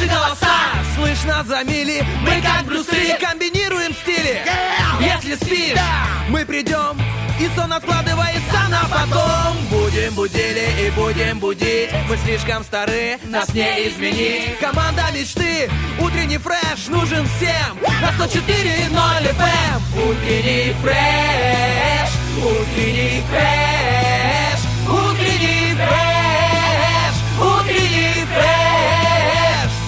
Наши голоса слышно за мили Мы как Брюсы комбинируем стили. Если спишь, мы придем и сон откладывается на потом. Будем будили и будем будить. Мы слишком стары, нас не изменить. Команда мечты, утренний фреш нужен всем. На 104.0 FM Утренний фреш, утренний фреш. Утренний фреш,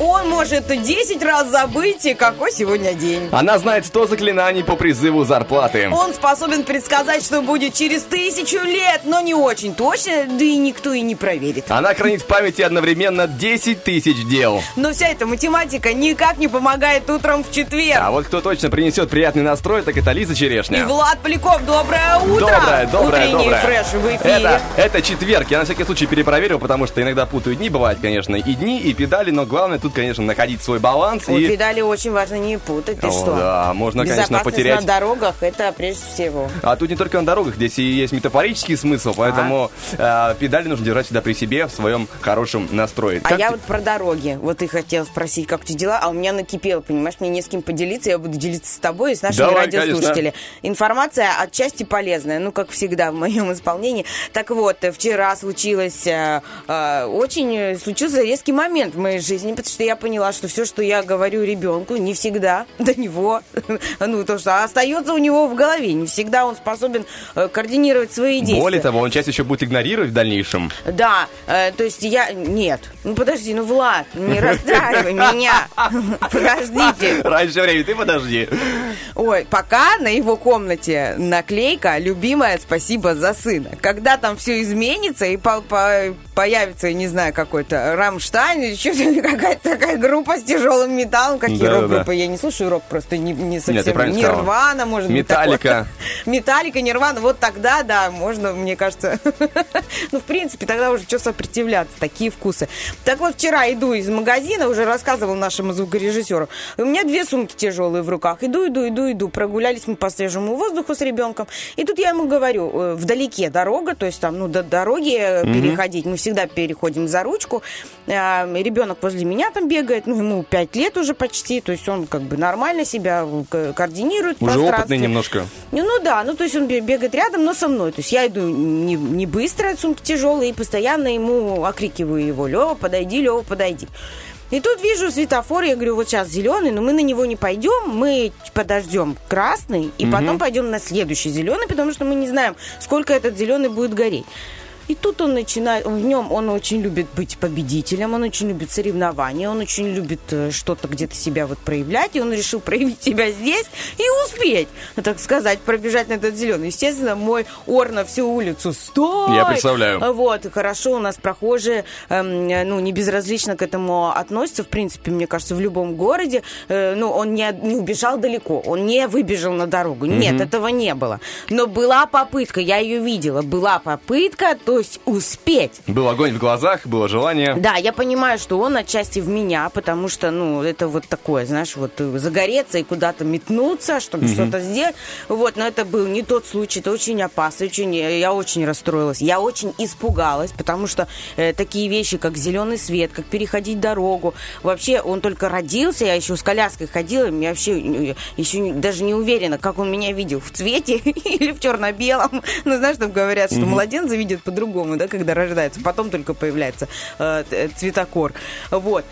Он может 10 раз забыть, и какой сегодня день. Она знает 100 заклинаний по призыву зарплаты. Он способен предсказать, что будет через тысячу лет, но не очень точно, да и никто и не проверит. Она хранит в памяти одновременно 10 тысяч дел. Но вся эта математика никак не помогает утром в четверг. А вот кто точно принесет приятный настрой, так это Лиза И Черешня. Влад Поляков, доброе утро! Доброе, доброе, Утренний доброе. фреш в эфире. Это, это четверг. Я на всякий случай перепроверил, потому что иногда путаю дни, бывает, конечно, и дни, и педали, но главное тут, конечно, находить свой баланс. Ой, и... педали очень важно не путать, ты О, что? да, можно, конечно, потерять. на дорогах, это прежде всего. А тут не только на дорогах, здесь и есть метафорический смысл, поэтому э, педали нужно держать всегда при себе в своем хорошем настрое. А Как я ты- вот про дороги. Вот ты хотел спросить, как у тебя дела, а у меня накипело, понимаешь, мне не с кем поделиться, я буду делиться с тобой и с нашими Давай, радиослушателями. Информация отчасти полезная, ну, как всегда в моем исполнении. Так вот, вчера случилось, э, э, очень случился резкий момент в моей жизни, потому что я поняла, что все, что я говорю ребенку, не всегда до него, ну, то, что остается у него в голове, не всегда он способен э, координировать свои действия. Более того, он часть еще будет игнорировать в дальнейшем. Да, э, то есть я... Нет. Ну подожди, ну Влад, не расстраивай меня. Подождите. Раньше времени, ты подожди. Ой, пока на его комнате наклейка «Любимая, спасибо за сына». Когда там все изменится и по- по- появится, я не знаю, какой-то Рамштайн или что-то, какая-то такая группа с тяжелым металлом. Какие Да-да-да. рок-группы? Я не слушаю рок, просто не, не совсем. сказала. Нирвана, может Металлика. быть, такое. Металлика, Нирвана. Вот тогда, да, можно, мне кажется. Ну, в принципе, тогда уже что сопротивляться, такие вкусы. Так вот, вчера иду из магазина, уже рассказывал нашему звукорежиссеру. У меня две сумки тяжелые в руках. Иду, иду, иду, иду. Прогулялись мы по свежему воздуху с ребенком. И тут я ему говорю, э, вдалеке дорога, то есть там, ну, до дороги э, переходить. Мы всегда переходим за ручку. А, Ребенок возле меня там бегает, ну, ему 5 лет уже почти, то есть он как бы нормально себя координирует Уже опытный немножко. Ну, ну да, ну то есть он бе- бегает рядом, но со мной. То есть я иду не, не быстро, сумки тяжелые, и постоянно ему окрикиваю его, Лева, подойди, Лева, подойди. И тут вижу светофор, я говорю, вот сейчас зеленый, но мы на него не пойдем, мы подождем красный, и потом пойдем на следующий зеленый, потому что мы не знаем, сколько этот зеленый будет гореть. И тут он начинает, в нем он очень любит быть победителем, он очень любит соревнования, он очень любит э, что-то где-то себя вот проявлять, и он решил проявить себя здесь и успеть, ну, так сказать, пробежать на этот зеленый. Естественно, мой ор на всю улицу. Стой! Я представляю. Вот, и хорошо, у нас прохожие, эм, ну, не безразлично к этому относятся, в принципе, мне кажется, в любом городе. Э, ну, он не, не убежал далеко, он не выбежал на дорогу. Нет, этого не было. Но была попытка, я ее видела, была попытка, то есть успеть. Был огонь в глазах, было желание. Да, я понимаю, что он отчасти в меня, потому что, ну, это вот такое, знаешь, вот загореться и куда-то метнуться, чтобы что-то сделать. Вот, но это был не тот случай, это очень опасно, очень, э, я очень расстроилась, я очень испугалась, потому что э, такие вещи, как зеленый свет, как переходить дорогу, вообще он только родился, я еще с коляской ходила, я вообще э, еще даже не уверена, как он меня видел, в цвете или в черно-белом. Ну, знаешь, там говорят, что младенца видят по-другому, да, когда рождается, потом только появляется э, цветокор. Вот.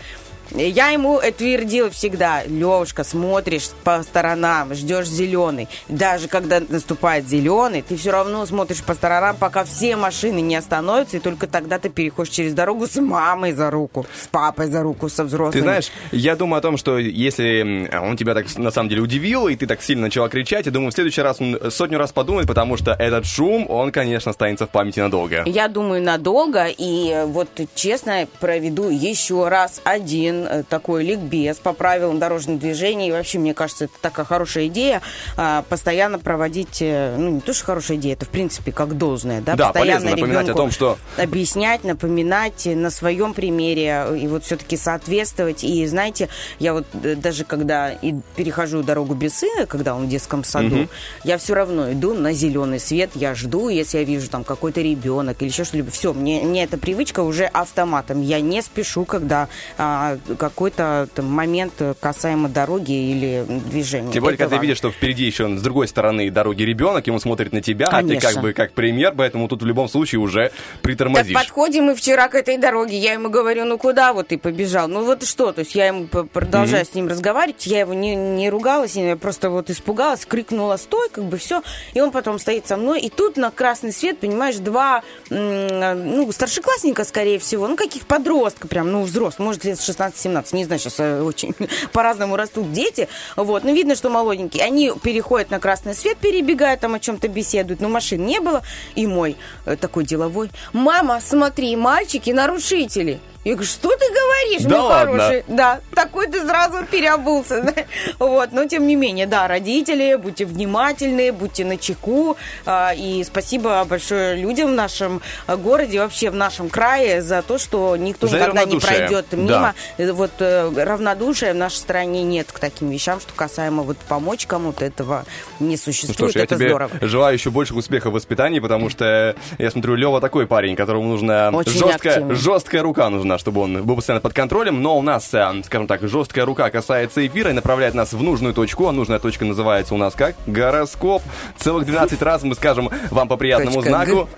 Я ему твердила всегда, Левушка, смотришь по сторонам, ждешь зеленый. Даже когда наступает зеленый, ты все равно смотришь по сторонам, пока все машины не остановятся, и только тогда ты переходишь через дорогу с мамой за руку, с папой за руку, со взрослыми. Ты знаешь, я думаю о том, что если он тебя так на самом деле удивил, и ты так сильно начала кричать, я думаю, в следующий раз он сотню раз подумает, потому что этот шум, он, конечно, останется в памяти надолго. Я думаю, надолго, и вот честно проведу еще раз один э, такой ликбез по правилам дорожного движения. И вообще, мне кажется, это такая хорошая идея, а, постоянно проводить, э, ну, не то, что хорошая идея, это, в принципе, как должное, да, Да, постоянно полезно напоминать о том, что- объяснять, напоминать на своем примере и вот все-таки соответствовать. И знаете, я вот э, даже когда и перехожу дорогу без сына, когда он в детском саду, я все равно иду на зеленый свет, я жду, если я вижу там какой-то ребенок или еще что-либо. Все, мне, мне эта привычка уже автоматом. Я не спешу, когда а, какой-то момент касаемо дороги или движения. Тем более, Это когда ты видишь, что впереди еще с другой стороны дороги ребенок, ему смотрит на тебя, а ты Конечно. как бы как пример, поэтому тут в любом случае уже Так притормозишь. подходим мы вчера к этой дороге. Я ему говорю, ну куда вот ты побежал? Ну вот что? То есть я ему продолжаю с ним разговаривать. Я его не, не ругалась, я просто вот испугалась, крикнула стой, как бы все. И он потом стоит со мной. И тут на красный свет, понимаешь, два, ну, старшеклассника, скорее всего, ну, каких подростка прям, ну, взрослых, может, лет 16-17, не знаю, сейчас э, очень по-разному растут дети. Вот, ну, видно, что молоденькие. Они переходят на красный свет, перебегают, там о чем-то беседуют, но машин не было. И мой э, такой деловой, мама, смотри, мальчики нарушители. Я говорю, что ты говоришь, Да мой ладно? хороший? Да, такой ты сразу переобулся. да. Вот, но тем не менее, да, родители, будьте внимательны, будьте начеку. А, И спасибо большое людям в нашем городе, вообще в нашем крае за то, что никто За никогда не пройдет Да. мимо. Э, Вот э, равнодушия в нашей стране нет к таким вещам, что касаемо вот помочь кому-то, этого не Ну существует. что ж, я Это тебе здорово. желаю еще больше успеха в воспитании, потому что я смотрю, Лева такой парень, которому нужна Очень жесткая, активный. жесткая рука нужна, чтобы он был постоянно под контролем. Но у нас, э, скажем так, жесткая рука касается эфира и направляет нас в нужную точку. А нужная точка называется у нас как? Гороскоп. Целых 12 раз мы скажем вам по приятному Точка знаку.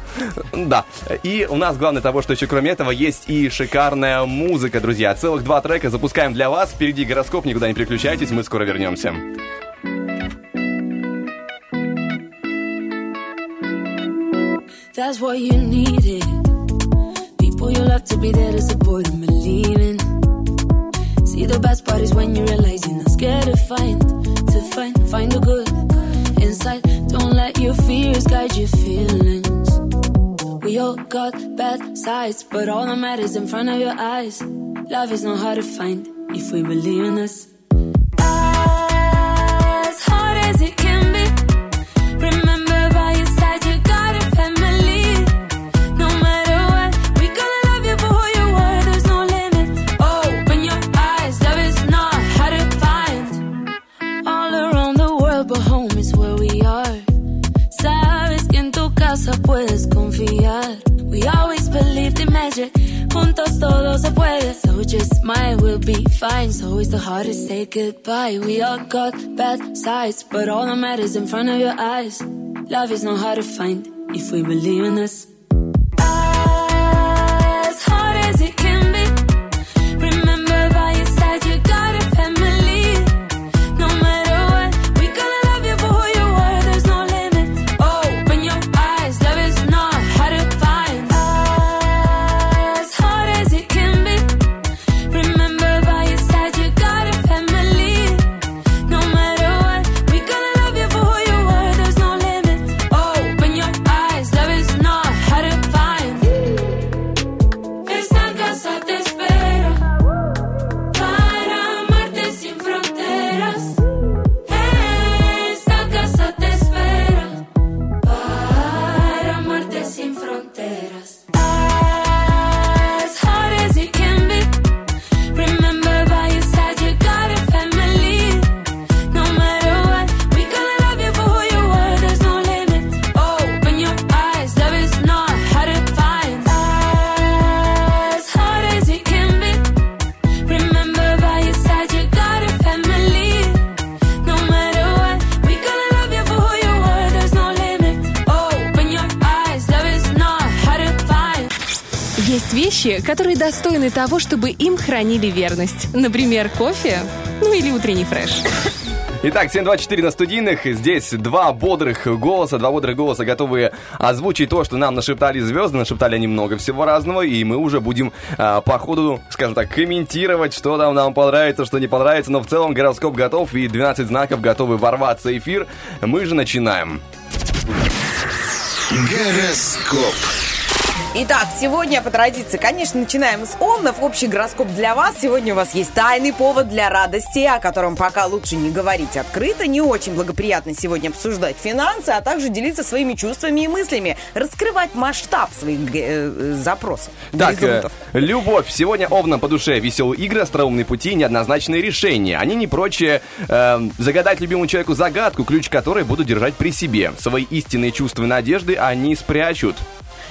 Да. И у нас главное того, что еще кроме этого есть и шикарная музыка, друзья. Целых два трека запускаем для вас. Впереди гороскоп, никуда не переключайтесь, мы скоро вернемся. That's what you needed. People you love to be there to support and believe in. See the best part is when you realize you're not scared to find, to find, find the good inside. Don't let your fears guide your feelings. We all got bad sides, but all that matters in front of your eyes. Love is not hard to find if we believe in us. As hard as it can be. Juntos todo se puede. So just smile, we'll be fine. So it's the hardest to say goodbye. We all got bad sides, but all that matters is in front of your eyes. Love is not hard to find if we believe in us. As hard as it вещи, которые достойны того, чтобы им хранили верность. Например, кофе, ну или утренний фреш. Итак, 724 на студийных. Здесь два бодрых голоса, два бодрых голоса, готовые озвучить то, что нам нашептали звезды. Нашептали они много всего разного, и мы уже будем а, по ходу, скажем так, комментировать, что там нам понравится, что не понравится. Но в целом гороскоп готов, и 12 знаков готовы ворваться в эфир. Мы же начинаем. Гороскоп. Итак, сегодня по традиции, конечно, начинаем с Овнов. Общий гороскоп для вас. Сегодня у вас есть тайный повод для радости, о котором пока лучше не говорить открыто. Не очень благоприятно сегодня обсуждать финансы, а также делиться своими чувствами и мыслями. Раскрывать масштаб своих э, э, запросов. Так, э, любовь. Сегодня овнам по душе веселые игры, остроумные пути, неоднозначные решения. Они не прочее э, загадать любимому человеку загадку, ключ которой будут держать при себе. Свои истинные чувства и надежды они спрячут.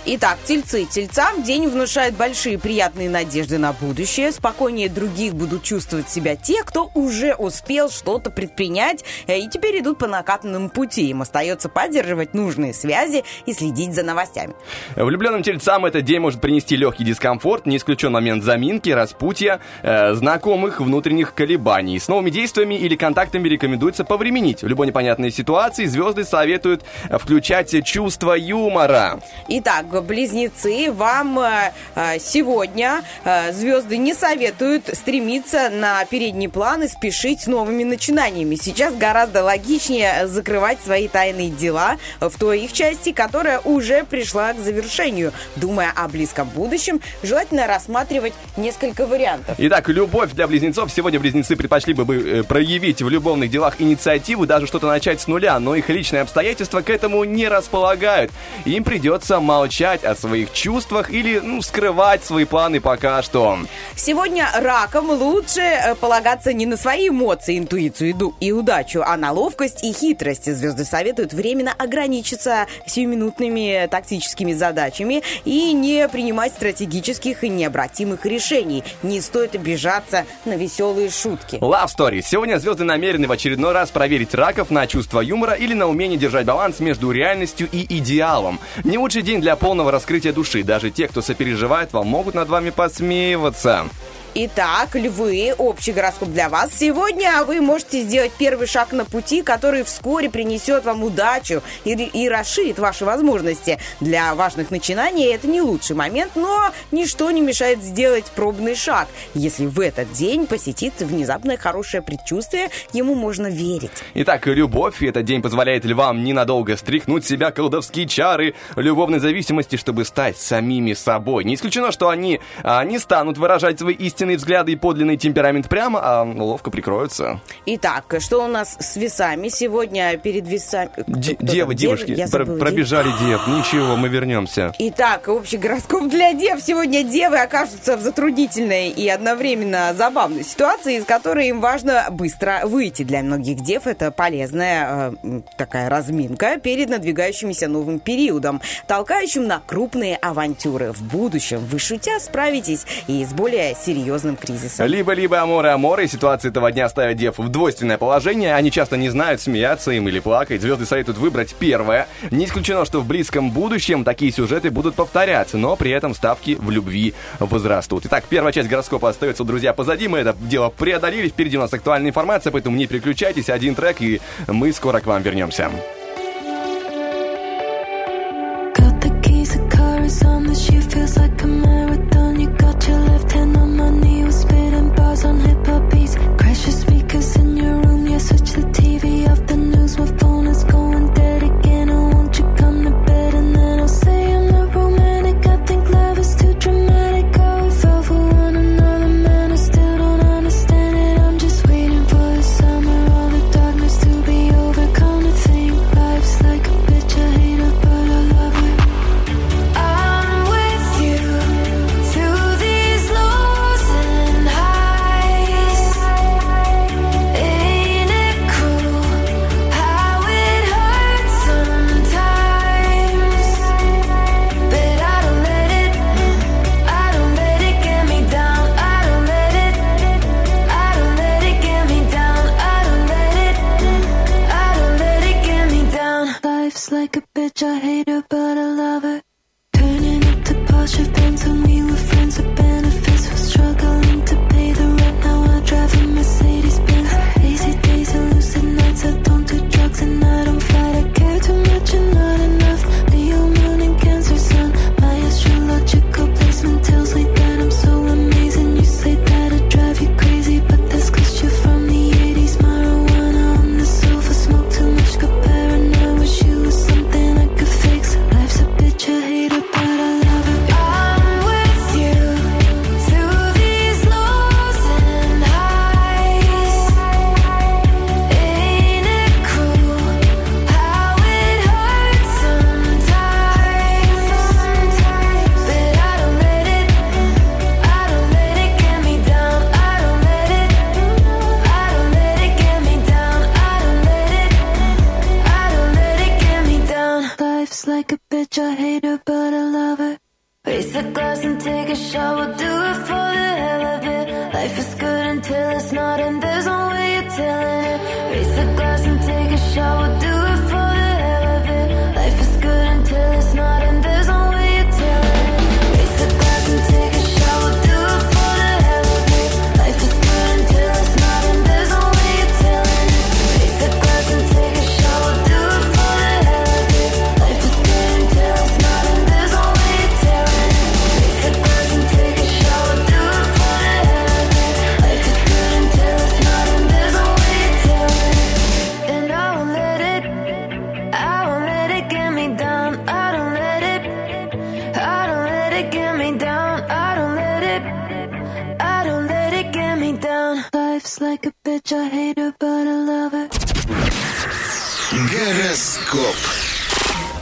Итак, тельцы. Тельцам день внушает большие приятные надежды на будущее. Спокойнее других будут чувствовать себя те, кто уже успел что-то предпринять э, и теперь идут по накатанному пути. Им остается поддерживать нужные связи и следить за новостями. Влюбленным тельцам этот день может принести легкий дискомфорт, не исключен момент заминки, распутья, э, знакомых внутренних колебаний. С новыми действиями или контактами рекомендуется повременить. В любой непонятной ситуации звезды советуют э, включать чувство юмора. Итак, близнецы, вам э, э, сегодня э, звезды не советуют стремиться на передний план и спешить с новыми начинаниями. Сейчас гораздо логичнее закрывать свои тайные дела в той их части, которая уже пришла к завершению. Думая о близком будущем, желательно рассматривать несколько вариантов. Итак, любовь для близнецов. Сегодня близнецы предпочли бы проявить в любовных делах инициативу, даже что-то начать с нуля, но их личные обстоятельства к этому не располагают. Им придется молчать о своих чувствах или ну, скрывать свои планы пока что. Сегодня раком лучше э, полагаться не на свои эмоции, интуицию и удачу, а на ловкость и хитрость. Звезды советуют временно ограничиться сиюминутными тактическими задачами и не принимать стратегических и необратимых решений. Не стоит обижаться на веселые шутки. Love Story. Сегодня звезды намерены в очередной раз проверить раков на чувство юмора или на умение держать баланс между реальностью и идеалом. Не лучший день для полного раскрытия души. Даже те, кто сопереживает вам, могут над вами посмеиваться. Итак, львы, общий гороскоп для вас. Сегодня вы можете сделать первый шаг на пути, который вскоре принесет вам удачу и, и расширит ваши возможности. Для важных начинаний это не лучший момент, но ничто не мешает сделать пробный шаг. Если в этот день посетит внезапное хорошее предчувствие, ему можно верить. Итак, любовь. Этот день позволяет львам ненадолго стряхнуть себя колдовские чары любовной зависимости, чтобы стать самими собой. Не исключено, что они а, не станут выражать свои истинные взгляды и подлинный темперамент прямо, а ловко прикроются. Итак, что у нас с весами сегодня перед весами? Там? девы, девушки, Я про- забыла, пробежали дев. Ничего, мы вернемся. Итак, общий гороскоп для дев. Сегодня девы окажутся в затруднительной и одновременно забавной ситуации, из которой им важно быстро выйти. Для многих дев это полезная э, такая разминка перед надвигающимся новым периодом, толкающим на крупные авантюры. В будущем вы шутя справитесь и с более серьезным кризисом. Либо-либо аморы аморы, ситуации этого дня ставят дев в двойственное положение, они часто не знают, смеяться им или плакать. Звезды советуют выбрать первое. Не исключено, что в близком будущем такие сюжеты будут повторяться, но при этом ставки в любви возрастут. Итак, первая часть гороскопа остается, друзья, позади. Мы это дело преодолели. Впереди у нас актуальная информация, поэтому не переключайтесь. Один трек, и мы скоро к вам вернемся. Switch the TV off. The news. My phone is going Life's like a bitch, I hate her, but I love her. Turning up to Porsche Benz when we were friends with benefits. Was struggling to pay the rent. Now I drive a Mercedes Benz. Lazy days and lucid nights. I don't do drugs and I don't fight. I care too much and not enough. such a hater, but a lover. Raise the glass and take a shower,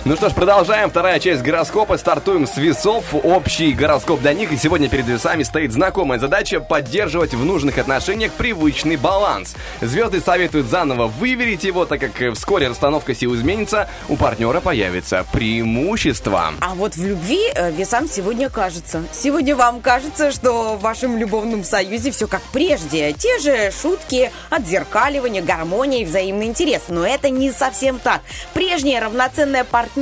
Ну что ж, продолжаем. Вторая часть гороскопа. Стартуем с весов. Общий гороскоп для них. И сегодня перед весами стоит знакомая задача поддерживать в нужных отношениях привычный баланс. Звезды советуют заново выверить его, так как вскоре расстановка сил изменится, у партнера появится преимущество. А вот в любви э, весам сегодня кажется. Сегодня вам кажется, что в вашем любовном союзе все как прежде. Те же шутки, отзеркаливание, гармония и взаимный интерес. Но это не совсем так. Прежнее равноценное партнерство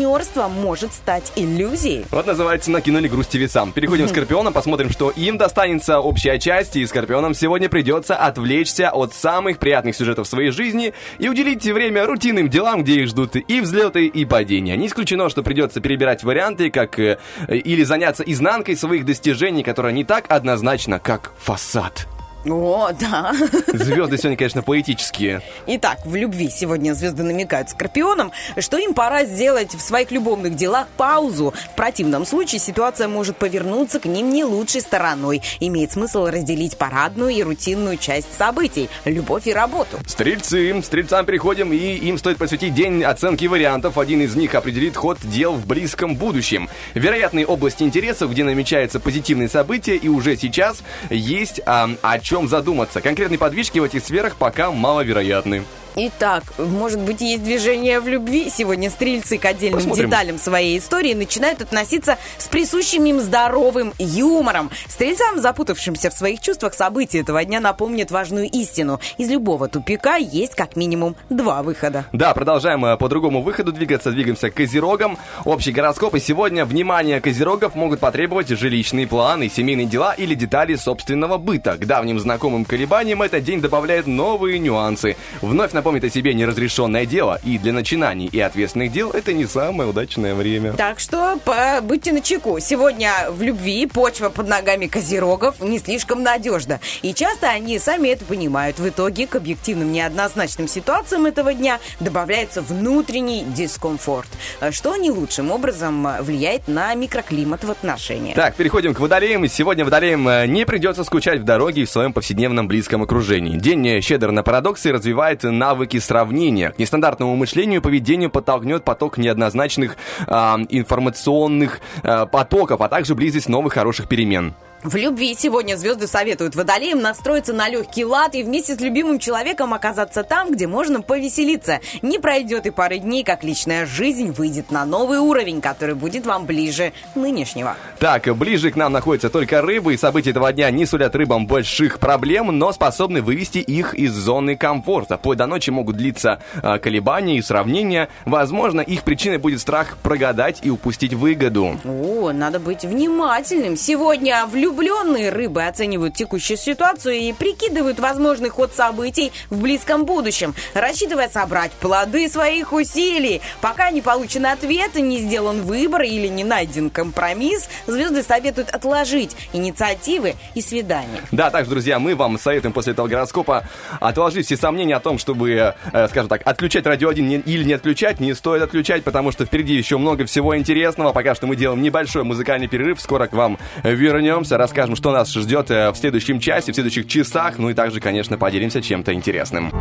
может стать иллюзией. Вот называется «Накинули грусти весам». Переходим к Скорпионам, посмотрим, что им достанется общая часть, и Скорпионам сегодня придется отвлечься от самых приятных сюжетов своей жизни и уделить время рутинным делам, где их ждут и взлеты, и падения. Не исключено, что придется перебирать варианты, как э, или заняться изнанкой своих достижений, которая не так однозначна, как фасад. О, да. Звезды сегодня, конечно, поэтические. Итак, в любви сегодня звезды намекают скорпионам, что им пора сделать в своих любовных делах паузу. В противном случае ситуация может повернуться к ним не лучшей стороной. Имеет смысл разделить парадную и рутинную часть событий – любовь и работу. Стрельцы. Стрельцам переходим, и им стоит посвятить день оценки вариантов. Один из них определит ход дел в близком будущем. Вероятные области интересов, где намечаются позитивные события, и уже сейчас есть а, о чем задуматься. Конкретные подвижки в этих сферах пока маловероятны. Итак, может быть, есть движение в любви. Сегодня стрельцы к отдельным Посмотрим. деталям своей истории начинают относиться с присущим им здоровым юмором. Стрельцам, запутавшимся в своих чувствах, события этого дня напомнят важную истину. Из любого тупика есть как минимум два выхода. Да, продолжаем э, по другому выходу двигаться. Двигаемся к козерогам. Общий гороскоп. И сегодня внимание козерогов могут потребовать жилищные планы, семейные дела или детали собственного быта. К давним знакомым колебаниям этот день добавляет новые нюансы. Вновь напомнит о себе неразрешенное дело. И для начинаний и ответственных дел это не самое удачное время. Так что будьте начеку. Сегодня в любви почва под ногами козерогов не слишком надежна. И часто они сами это понимают. В итоге к объективным неоднозначным ситуациям этого дня добавляется внутренний дискомфорт, что не лучшим образом влияет на микроклимат в отношениях. Так, переходим к водолеям. И Сегодня водолеям э, не придется скучать в дороге и в своем повседневном близком окружении. День э, щедр на парадоксы развивает навыки сравнения. К нестандартному мышлению и поведению подтолкнет поток неоднозначных а, информационных а, потоков, а также близость новых хороших перемен. В любви сегодня звезды советуют водолеям настроиться на легкий лад и вместе с любимым человеком оказаться там, где можно повеселиться. Не пройдет и пары дней, как личная жизнь выйдет на новый уровень, который будет вам ближе нынешнего. Так, ближе к нам находятся только рыбы, и события этого дня не сулят рыбам больших проблем, но способны вывести их из зоны комфорта. Вплоть до ночи могут длиться а, колебания и сравнения. Возможно, их причиной будет страх прогадать и упустить выгоду. О, надо быть внимательным. Сегодня влюбленные рыбы оценивают текущую ситуацию и прикидывают возможный ход событий в близком будущем, рассчитывая собрать плоды своих усилий. Пока не получен ответ, не сделан выбор или не найден компромисс, звезды советуют отложить инициативы и свидания. Да, также, друзья, мы вам советуем после этого гороскопа отложить все сомнения о том, чтобы, э, скажем так, отключать радио 1 не- или не отключать. Не стоит отключать, потому что впереди еще много всего интересного. Пока что мы делаем небольшой музыкальный перерыв. Скоро к вам вернемся, расскажем, что нас ждет э, в следующем часе, в следующих часах. Ну и также, конечно, поделимся чем-то интересным.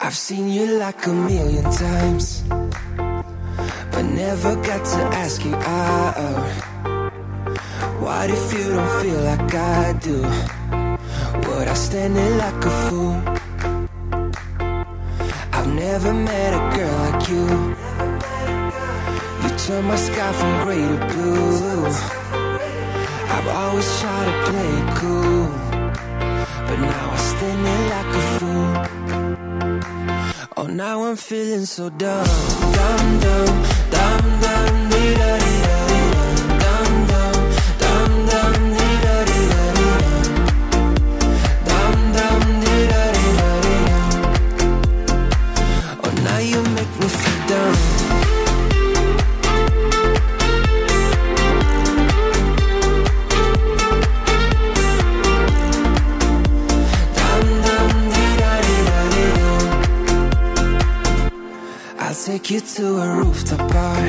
I've seen you like a million times, but never got to ask you out. What if you don't feel like I do? Would I stand there like a fool? I've never met a girl like you. You turn my sky from gray to blue. I've always tried to play it cool, but now I stand there like a fool. Oh, now I'm feeling so dumb, dumb, dumb, dumb, dumb, take you to a rooftop bar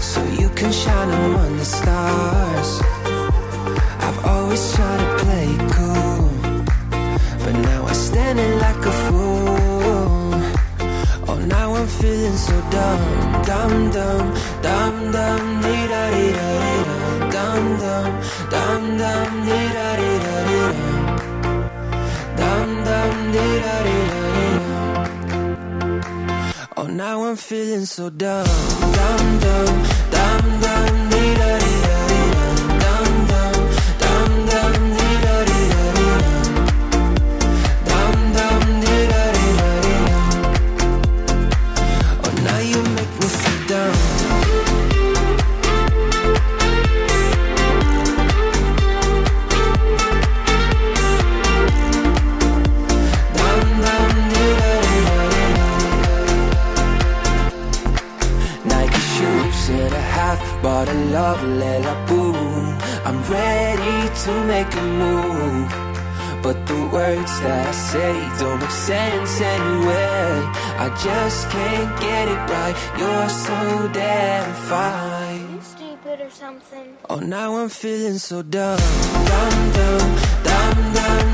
so you can shine among the stars. I've always tried to play it cool, but now I'm standing like a fool. Oh, now I'm feeling so dumb, dumb, dumb, dumb, dumb, dee da dee da dee dum, dumb, dumb, dumb, dumb, dee da dee da dee dum, dum, dum, dee da dee da now I'm feeling so dumb, dumb, dumb, to make a move, but the words that I say don't make sense anyway. I just can't get it right. You're so damn fine. You stupid or something. Oh, now I'm feeling so dumb, dumb, dumb, dumb, dumb,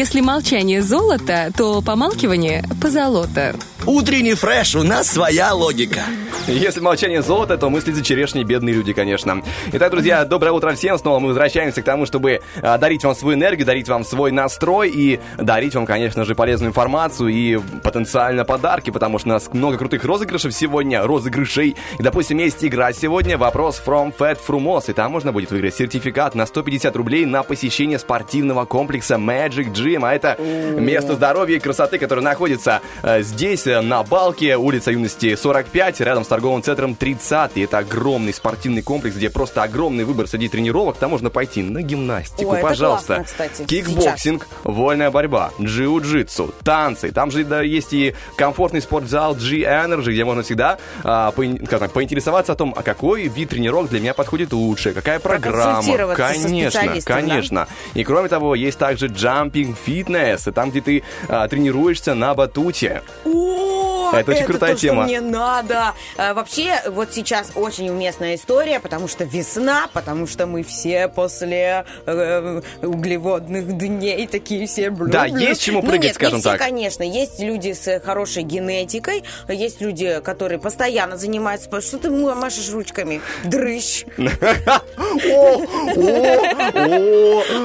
Если молчание золото, то помалкивание позолота. Утренний фреш, у нас своя логика. Если молчание золото, то мысли за черешней бедные люди, конечно. Итак, друзья, доброе утро всем. Снова мы возвращаемся к тому, чтобы а, дарить вам свою энергию, дарить вам свой настрой и дарить вам, конечно же, полезную информацию и потенциально подарки, потому что у нас много крутых розыгрышей сегодня, розыгрышей. И, допустим, есть игра сегодня, вопрос from Fat Frumos, и там можно будет выиграть сертификат на 150 рублей на посещение спортивного комплекса Magic Gym, а это место здоровья и красоты, которое находится э, здесь, э, на Балке, улица Юности 45, рядом с торговым центром 30. И это огромный спортивный комплекс, где просто огромный выбор среди тренировок. Там можно пойти на гимнастику, Ой, это пожалуйста. классно, кстати, Кикбоксинг, вольная борьба, джиу-джитсу, танцы. Там же да, есть и комфортный спортзал G-Energy, где можно всегда а, поин- как так, поинтересоваться о том, а какой вид тренировок для меня подходит лучше, какая программа. Конечно, специалистом, да? конечно. И кроме того, есть также jumping fitness, там, где ты а, тренируешься на батуте. О, Это очень крутая то, тема. Что мне надо. А, вообще, вот сейчас очень уместная история, потому что весна, потому что мы все после э, углеводных дней такие все блю Да, есть чему Ну, прыгать, нет, скажем не все, так. конечно. Есть люди с хорошей генетикой, есть люди, которые постоянно занимаются. Что ты машешь ручками? Дрыщ.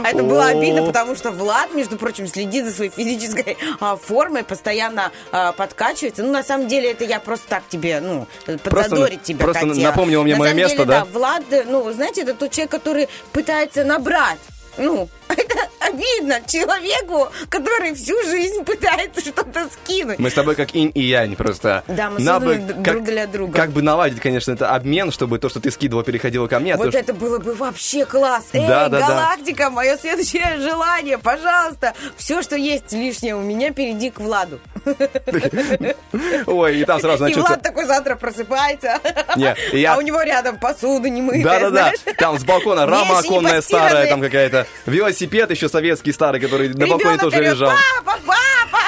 Это было обидно, потому что Влад, между прочим, следит за своей физической а, формой, постоянно а, подкачивается. Ну, на самом деле, это я просто так тебе, ну, подзадорить тебя просто хотела. напомнила мне На мое самом место, деле, да? Влад, э, ну, знаете, это тот человек, который пытается набрать. Ну, это обидно человеку, который всю жизнь пытается что-то скинуть. Мы с тобой как инь и янь просто. Да, мы бы друг как- для друга. Как бы наладить, конечно, это обмен, чтобы то, что ты скидывал, переходило ко мне. а Вот то, что- это было бы вообще класс. Эй, Да, да, да. галактика, мое следующее желание, пожалуйста. Все, что есть лишнее у меня, перейди к Владу. Ой, и там сразу И начнется... Влад такой завтра просыпается, Не, и я- а у него рядом посуда не мытая, Да-да-да, там с балкона рама оконная старая, там какая-то. Велосипед еще советский старый, который на балконе тоже лежал. папа, папа,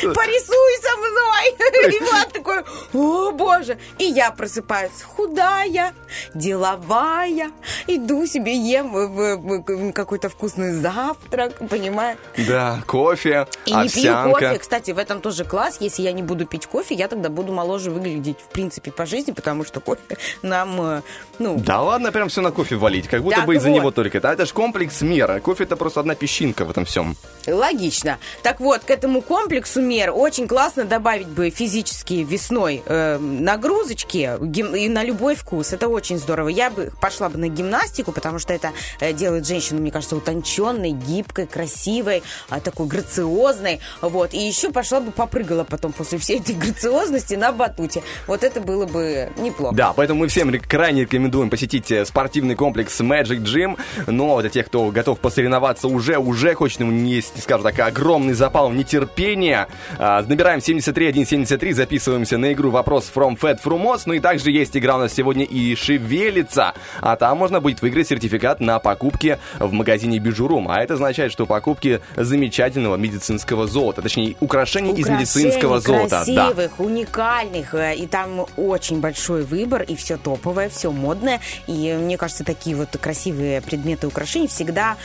порисуй со мной. И Влад такой, о боже. И я просыпаюсь худая, деловая, иду себе ем в какой-то вкусный завтрак, понимаешь? Да, кофе, И не пью кофе. Кстати, в этом тоже класс. Если я не буду пить кофе, я тогда буду моложе выглядеть, в принципе, по жизни, потому что кофе нам, э, ну, Да ладно, прям все на кофе валить, как будто Так бы из-за него только. Да, это же комплекс мера. Кофе это просто одна песчинка в этом всем. Логично. Так вот, к этому комплексу мер очень классно добавить бы физические весной э, нагрузочки гим- и на любой вкус. Это очень здорово. Я бы пошла бы на гимнастику, потому что это э, делает женщину, мне кажется, утонченной, гибкой, красивой, а, такой грациозной. Вот. И еще пошла бы попрыгала потом после всей этой грациозности на батуте. Вот это было бы неплохо. Да, поэтому мы всем крайне рекомендуем посетить э, спортивный комплекс Magic Gym. Но для тех, кто готов посоревноваться уже, уже хочет есть, скажем так, огромный запал нетерпения, а, набираем 73173, записываемся на игру «Вопрос from Fat Frumos». Ну и также есть игра у нас сегодня и «Шевелится». А там можно будет выиграть сертификат на покупки в магазине Бижурум. А это означает, что покупки замечательного медицинского золота, точнее, украшений из медицинского Украшений золота. Да. красивых, уникальных, э, и там очень большой выбор, и все топовое, все модное, и э, мне кажется, такие вот красивые предметы украшений всегда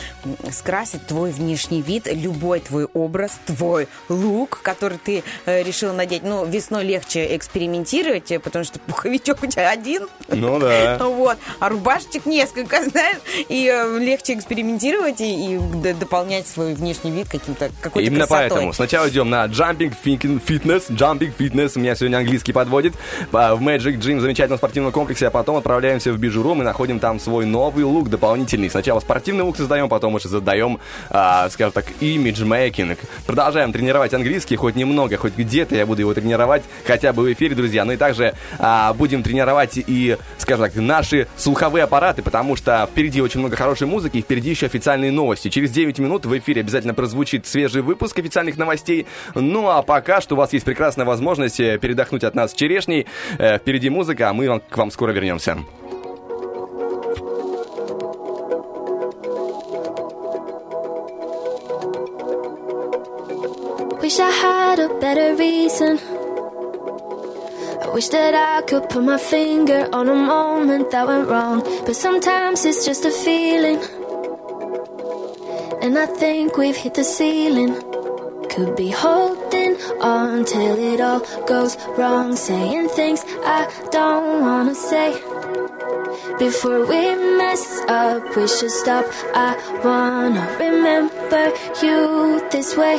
скрасят твой внешний вид, любой твой образ, твой лук, который ты э, решил надеть. Ну, весной легче экспериментировать, э, потому что пуховичок у тебя один, Ну да. вот, а рубашечек несколько, знаешь, и э, легче экспериментировать и, дополнять свой внешний вид каким-то какой-то Именно красотой. поэтому сначала идем на Jumping Fitness. Jumping Fitness. У меня сегодня английский подводит. В Magic Gym замечательном спортивном комплексе, а потом отправляемся в Бижурум и находим там свой новый лук дополнительный. Сначала спортивный лук создаем, потом уже создаем, а, скажем так, имиджмейкинг. Продолжаем тренировать английский, хоть немного, хоть где-то я буду его тренировать, хотя бы в эфире, друзья. Ну и также а, будем тренировать и, скажем так, наши слуховые аппараты, потому что впереди очень много хорошей музыки, и впереди еще официальные новости. Через 9 минут в эфире обязательно прозвучит свежий выпуск официальных новостей. Ну а пока что у вас есть прекрасная возможность э, передохнуть от нас черешней. Э, Впереди музыка, а мы вам- к вам скоро вернемся. A better reason. I wish that I could put my finger on a moment that went wrong. But sometimes it's just a feeling. And I think we've hit the ceiling. Could be holding on till it all goes wrong. Saying things I don't wanna say. Before we mess up, we should stop. I wanna remember you this way.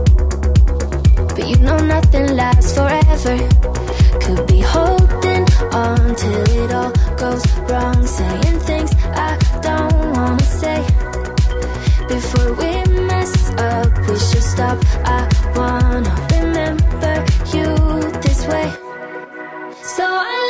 But you know nothing lasts forever. Could be holding on till it all goes wrong. Saying things I don't wanna say. Before we mess up, we should stop. I wanna remember you this way. So I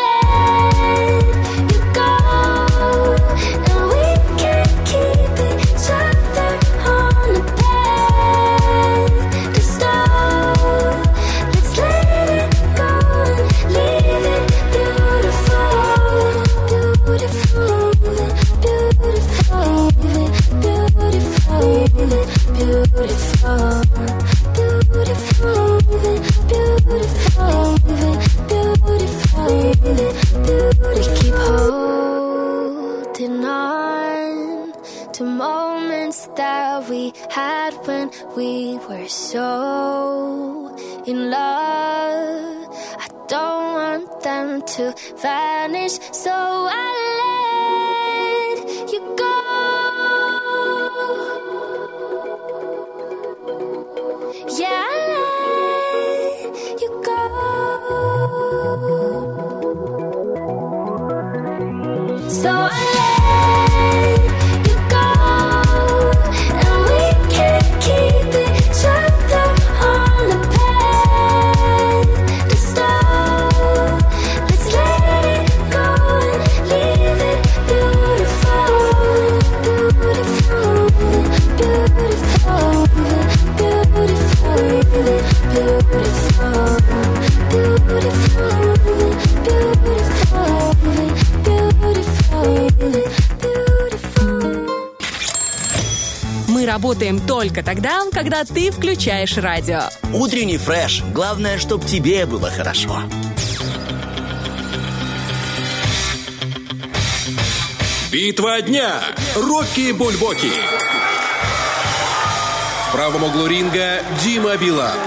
that we had when we were so in love. I don't want them to vanish, so I let работаем только тогда, когда ты включаешь радио. Утренний фреш. Главное, чтобы тебе было хорошо. Битва дня. Рокки Бульбоки. В правом углу ринга Дима Билан.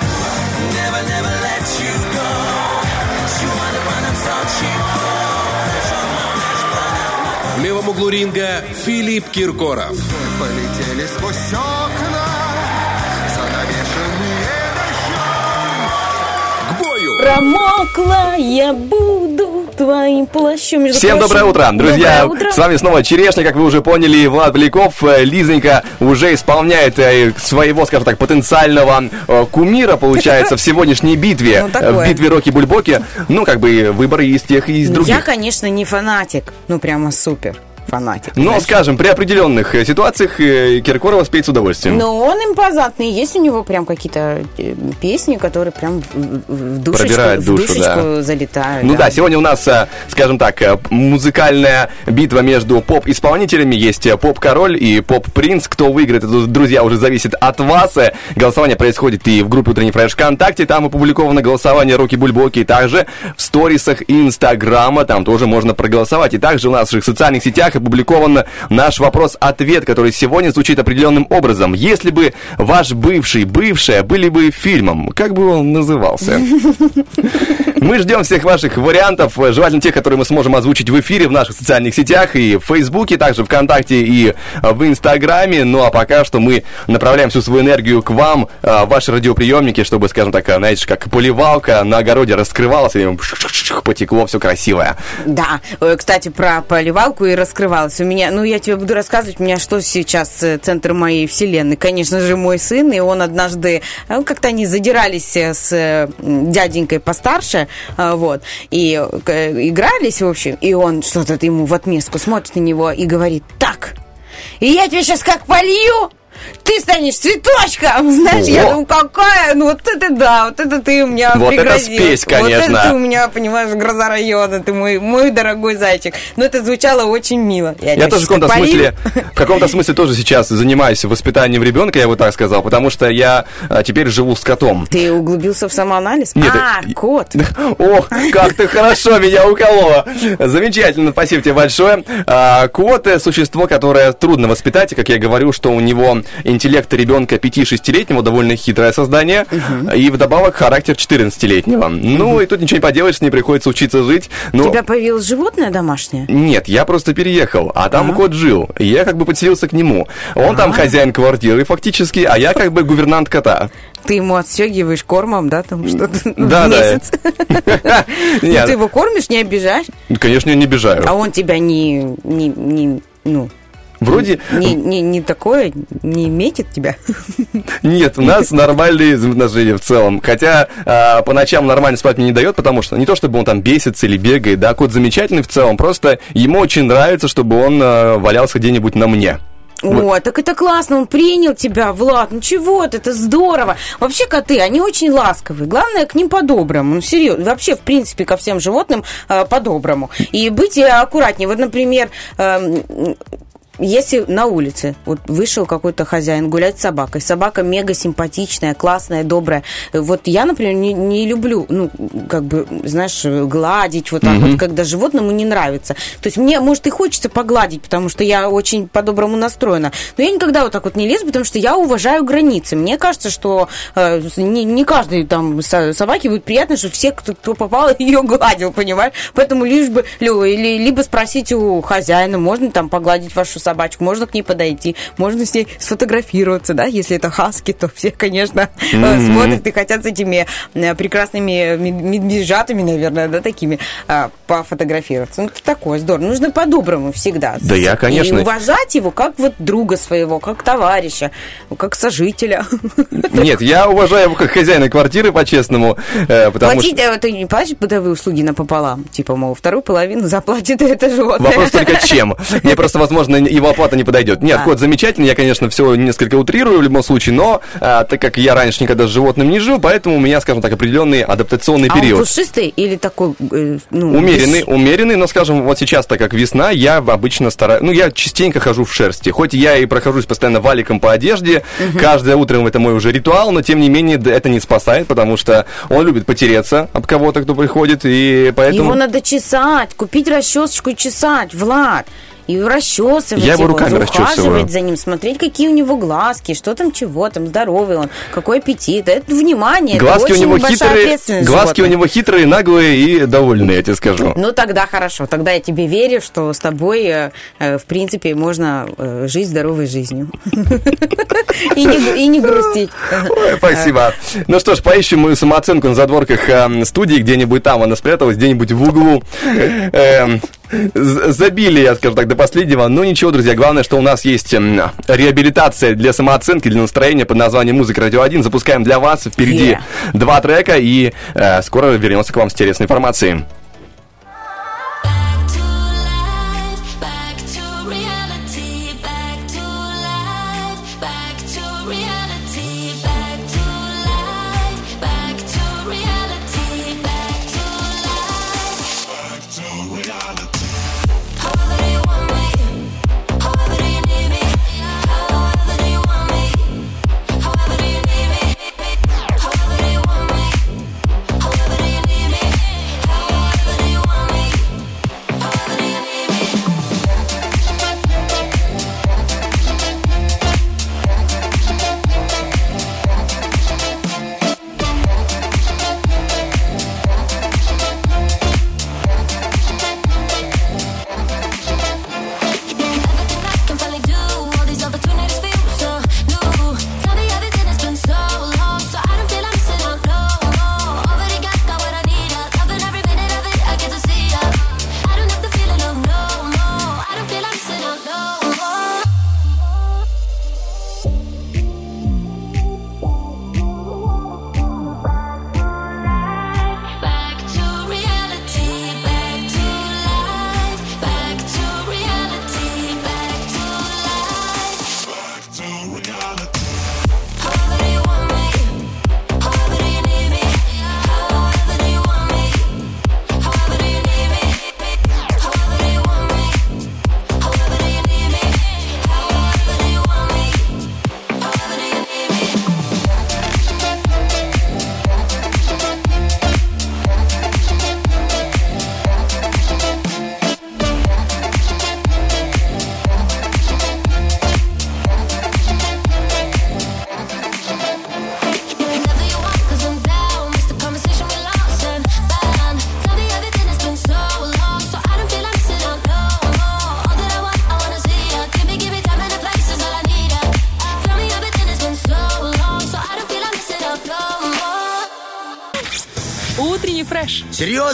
В левом углу ринга Филипп Киркоров. Полетели Промокла я буду твоим плащом. Между Всем прочим, доброе утро, друзья! Доброе утро. С вами снова Черешня, как вы уже поняли, Влад Поляков. Э, Лизонька уже исполняет э, своего, скажем так, потенциального э, кумира, получается, в сегодняшней битве. Ну, В битве Рокки Бульбоки. Ну, как бы выбор из тех, и из Я, других. конечно, не фанатик. Ну, прямо супер фанатик. Но, знаешь. скажем, при определенных э, ситуациях э, Киркорова спеть с удовольствием. Но он импозантный. Есть у него прям какие-то э, песни, которые прям в, в- в душечку, Пробирают в душу, душечку да. залетают. Ну да, сегодня у нас, скажем так, музыкальная битва между поп-исполнителями. Есть поп-король и поп-принц. Кто выиграет, это, друзья, уже зависит от вас. Голосование происходит и в группе Утренний Фреш ВКонтакте. Там опубликовано голосование Руки Бульбоки. И также в сторисах Инстаграма. Там тоже можно проголосовать. И также в наших социальных сетях опубликован наш вопрос-ответ, который сегодня звучит определенным образом. Если бы ваш бывший, бывшая были бы фильмом, как бы он назывался? Мы ждем всех ваших вариантов, желательно тех, которые мы сможем озвучить в эфире в наших социальных сетях и в Фейсбуке, также ВКонтакте и в Инстаграме. Ну а пока что мы направляем всю свою энергию к вам, в ваши радиоприемники, чтобы, скажем так, знаете, как поливалка на огороде раскрывалась, и потекло все красивое. Да, Э, кстати, про поливалку и раскрывалась. У меня, ну, я тебе буду рассказывать, у меня что сейчас э, центр моей вселенной. Конечно же, мой сын, и он однажды, э, как-то они задирались э, с дяденькой постарше, вот, и игрались, в общем, и он что-то ему в отместку смотрит на него и говорит, так, и я тебе сейчас как полью, ты станешь цветочком, знаешь, я Во. думаю, какая, ну вот это да, вот это ты у меня Вот это пригрозил. спесь, конечно. Вот это ты у меня, понимаешь, гроза района, ты мой, мой дорогой зайчик. Но это звучало очень мило. Я тебя тоже в каком-то смысле, в каком-то смысле тоже сейчас занимаюсь воспитанием ребенка, я бы так сказал, потому что я а, теперь живу с котом. Ты углубился в самоанализ? Нет, а, это- кот. Ох, как ты хорошо меня уколола. Замечательно, спасибо тебе большое. А, Кот – это существо, которое трудно воспитать, и, как я говорю, что у него интеллект ребенка 5-6-летнего, довольно хитрое создание, и вдобавок характер 14-летнего. Ну, и тут ничего не поделаешь, с ней приходится учиться жить. У Но... тебя появилось животное домашнее? Нет, я просто переехал, а там кот жил. И я как бы подселился к нему. Он там хозяин квартиры фактически, а я как бы гувернант кота. Ты ему отстегиваешь кормом, да, там что-то Да, в месяц? Ну, Ты его кормишь, не обижаешь, конечно, я не обижаю. а он тебя не, не, не, ну, Вроде не, не, не такое, не метит тебя. нет, у нас нормальные взаимоотношения в целом. Хотя а, по ночам нормально спать мне не дает, потому что не то, чтобы он там бесится или бегает, да, кот замечательный в целом, просто ему очень нравится, чтобы он а, валялся где-нибудь на мне. О, так это классно, он принял тебя, Влад, ну чего ты, это здорово. Вообще коты, они очень ласковые, главное к ним по-доброму, ну серьезно, вообще в принципе ко всем животным э, по-доброму. И быть э, аккуратнее, вот, например, эм, если на улице вот вышел какой-то хозяин гулять с собакой, собака мега симпатичная, классная, добрая. Вот я, например, не, не люблю, ну, как бы, знаешь, гладить вот так вот, когда животному не нравится. То есть мне, может, и хочется погладить, потому что я очень по-доброму настроена. Но я никогда вот так вот не лезу, потому что я уважаю границы. Мне кажется, что э, не, не каждой там со- собаке будет приятно, что все, кто, кто попал, ее гладил, понимаешь? Поэтому лишь бы, либо спросить у хозяина, можно там погладить вашу собачку, можно к ней подойти, можно с ней сфотографироваться, да, если это хаски, то все, конечно, Мгм. смотрят и хотят с этими э, прекрасными мед- медвежатами, наверное, да, такими а, пофотографироваться. Ну, это такое здорово. Нужно по-доброму всегда. Да я, конечно. И уважать его как вот друга своего, как товарища, как сожителя. Нет, я уважаю его как хозяина квартиры, по-честному, э, потому Платить, что... ты не платишь бытовые услуги напополам? Типа, мол, вторую половину заплатит это животное. Вопрос только чем. Мне просто, возможно, его оплата не подойдет. Нет, кот замечательный, я, конечно, все несколько утрирую в любом случае, но а, так как я раньше никогда с животным не жил, поэтому у меня, скажем так, определенный адаптационный А он период. пушистый или такой, э, ну... Умеренный, без- умеренный, но, скажем, вот сейчас, так как весна, я обычно стараюсь... Ну, я частенько хожу в шерсти. Хоть я и прохожусь постоянно валиком по одежде, каждое утро это мой уже ритуал, но, тем не менее, это не спасает, потому что он любит потереться об кого-то, кто приходит, и поэтому... Его надо чесать, купить расчесочку и чесать, Влад. И расчесывать Я его руками ухаживать расчесываю. за ним, смотреть, какие у него глазки, что там, чего там, здоровый он, какой аппетит. Это внимание, Глазки это у него хитрые, глазки у него хитрые, наглые и довольные, я тебе скажу. Ну, тогда хорошо. Тогда я тебе верю, что с тобой, э, э, в принципе, можно э, жить здоровой жизнью. И не грустить. Спасибо. Ну что ж, поищем мою самооценку на задворках студии, где-нибудь там она спряталась, где-нибудь в углу. Забили, я скажу так, до последнего. Ну ничего, друзья, главное, что у нас есть эм, реабилитация для самооценки, для настроения под названием «Музыка Радио 1». Запускаем для вас. Впереди Yeah. два трека, и э, скоро вернемся к вам с интересной информацией.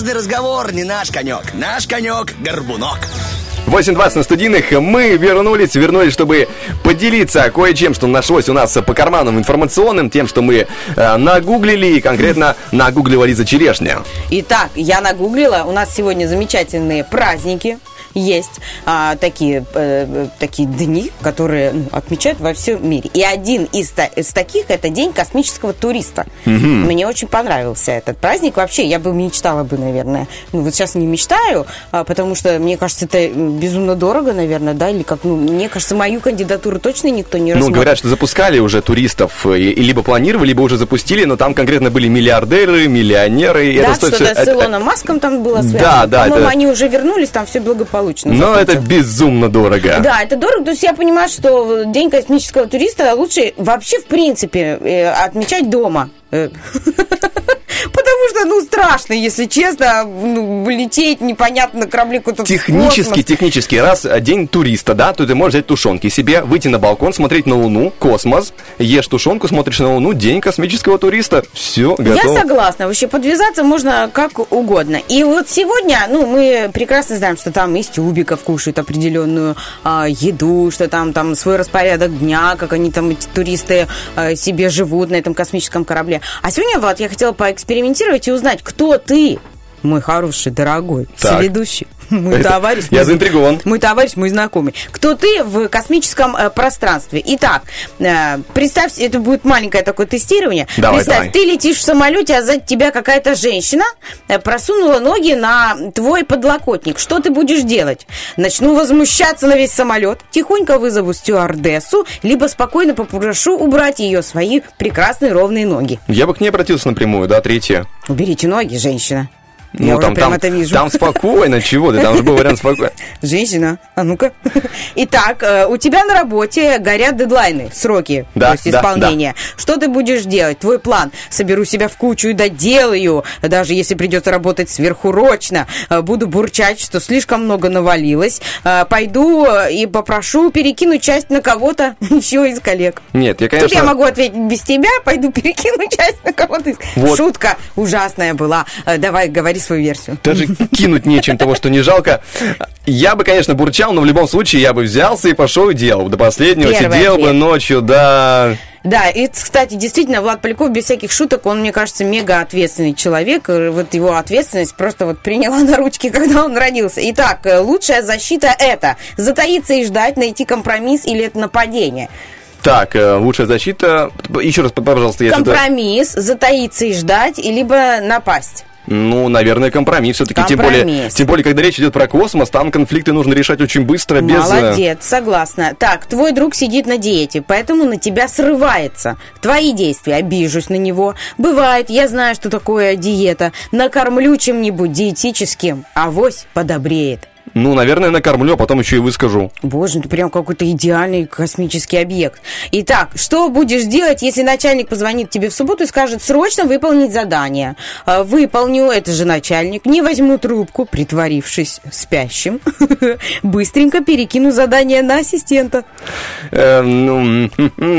Серьезный разговор не наш конек. Наш конек — горбунок. 8.20 на студийных. Мы вернулись, вернулись, чтобы поделиться кое-чем, что нашлось у нас по карманам информационным, тем, что мы э, нагуглили, и конкретно нагуглила Лиза Черешня. Итак, я нагуглила. У нас сегодня замечательные праздники. Есть а, такие, э, такие дни, которые ну, отмечают во всем мире. И один из, та- из таких это День космического туриста. Мне очень понравился этот праздник. Вообще, я бы мечтала бы, наверное. Ну, вот сейчас не мечтаю, а, потому что, мне кажется, это безумно дорого, наверное, да, или как, ну, мне кажется, мою кандидатуру точно никто не Ну, рассмотрит. говорят, что запускали уже туристов, э, и, и либо планировали, либо уже запустили, но там конкретно были миллиардеры, миллионеры. Да, это что-то всё- с это- Илоном Маском там было связано. Да, да, По-моему, это- они уже вернулись, там все благополучно. Но это безумно дорого. Да, это дорого. То есть я понимаю, что День космического туриста лучше вообще, в принципе, э, отмечать дома. Просто, ну, страшно, если честно, ну, лететь непонятно на корабле в Технически, космос. технически, раз э, день туриста, да, то ты можешь взять тушенки себе, выйти на балкон, смотреть на Луну, космос, ешь тушенку, смотришь на Луну, день космического туриста. Все, готово. Я согласна. Вообще подвязаться можно как угодно. И вот сегодня, ну, мы прекрасно знаем, что там из тюбиков кушают определенную а, еду, что там, там свой распорядок дня, как они там, эти туристы, а, себе живут на этом космическом корабле. А сегодня, Влад, я хотела поэкспериментировать узнать, кто ты, мой хороший, дорогой, Так. соведущий, мой Это- товарищ. я мой- заинтригован. Мой товарищ, мой знакомый. Кто ты в космическом э, пространстве? Итак, э, представь, это будет маленькое такое тестирование. Давай, Представь, давай. ты летишь в самолете, а сзади тебя какая-то женщина э, просунула ноги на твой подлокотник. Что ты будешь делать? Начну возмущаться на весь самолет, тихонько вызову стюардессу, либо спокойно попрошу убрать ее свои прекрасные ровные ноги. Я бы к ней обратился напрямую, да, третье. Уберите ноги, женщина. Ну, Я там, прям там, это вижу. там спокойно, чего ты, там же был вариант спокойно. Женщина, а ну-ка. Итак, э, у тебя на работе горят дедлайны, сроки Да, то есть да, исполнения. Что ты будешь делать? Твой план. Соберу себя в кучу и доделаю, даже если придется работать сверхурочно. Э, Буду бурчать, что слишком много навалилось. Э, Пойду и попрошу перекинуть часть на кого-то еще из коллег. Нет, я, Тут конечно... я могу ответить без тебя, пойду перекину часть на кого-то из... Вот. Шутка ужасная была. Давай, говори свою версию. Даже кинуть нечем того, что не жалко. Я бы, конечно, бурчал, но в любом случае я бы взялся и пошел и делал. До последнего Первый сидел бы ответ. ночью, да. Да, и, кстати, действительно, Влад Поляков, без всяких шуток, он, мне кажется, мега ответственный человек. Вот его ответственность просто вот приняла на ручки, когда он родился. Итак, э, лучшая защита это затаиться и ждать, найти компромисс или это нападение. Так, э, лучшая защита. Еще раз, пожалуйста, я. Компромисс, затаиться и ждать, и либо напасть. Ну, наверное, компромисс все-таки. Тем более, тем более, когда речь идет про космос, там конфликты нужно решать очень быстро, без... э, Молодец, согласна. Так, твой друг сидит на диете, поэтому на тебя срывается. Твои действия, обижусь на него. Бывает, я знаю, что такое диета. Накормлю чем-нибудь диетическим, авось подобреет. Ну, наверное, накормлю, а потом еще и выскажу. Боже, ну ты прям какой-то идеальный космический объект. Итак, что будешь делать, если начальник позвонит тебе в субботу и скажет срочно выполнить задание? А, Выполню, это же начальник. Не возьму трубку, притворившись спящим. Быстренько перекину задание на ассистента. Э, ну,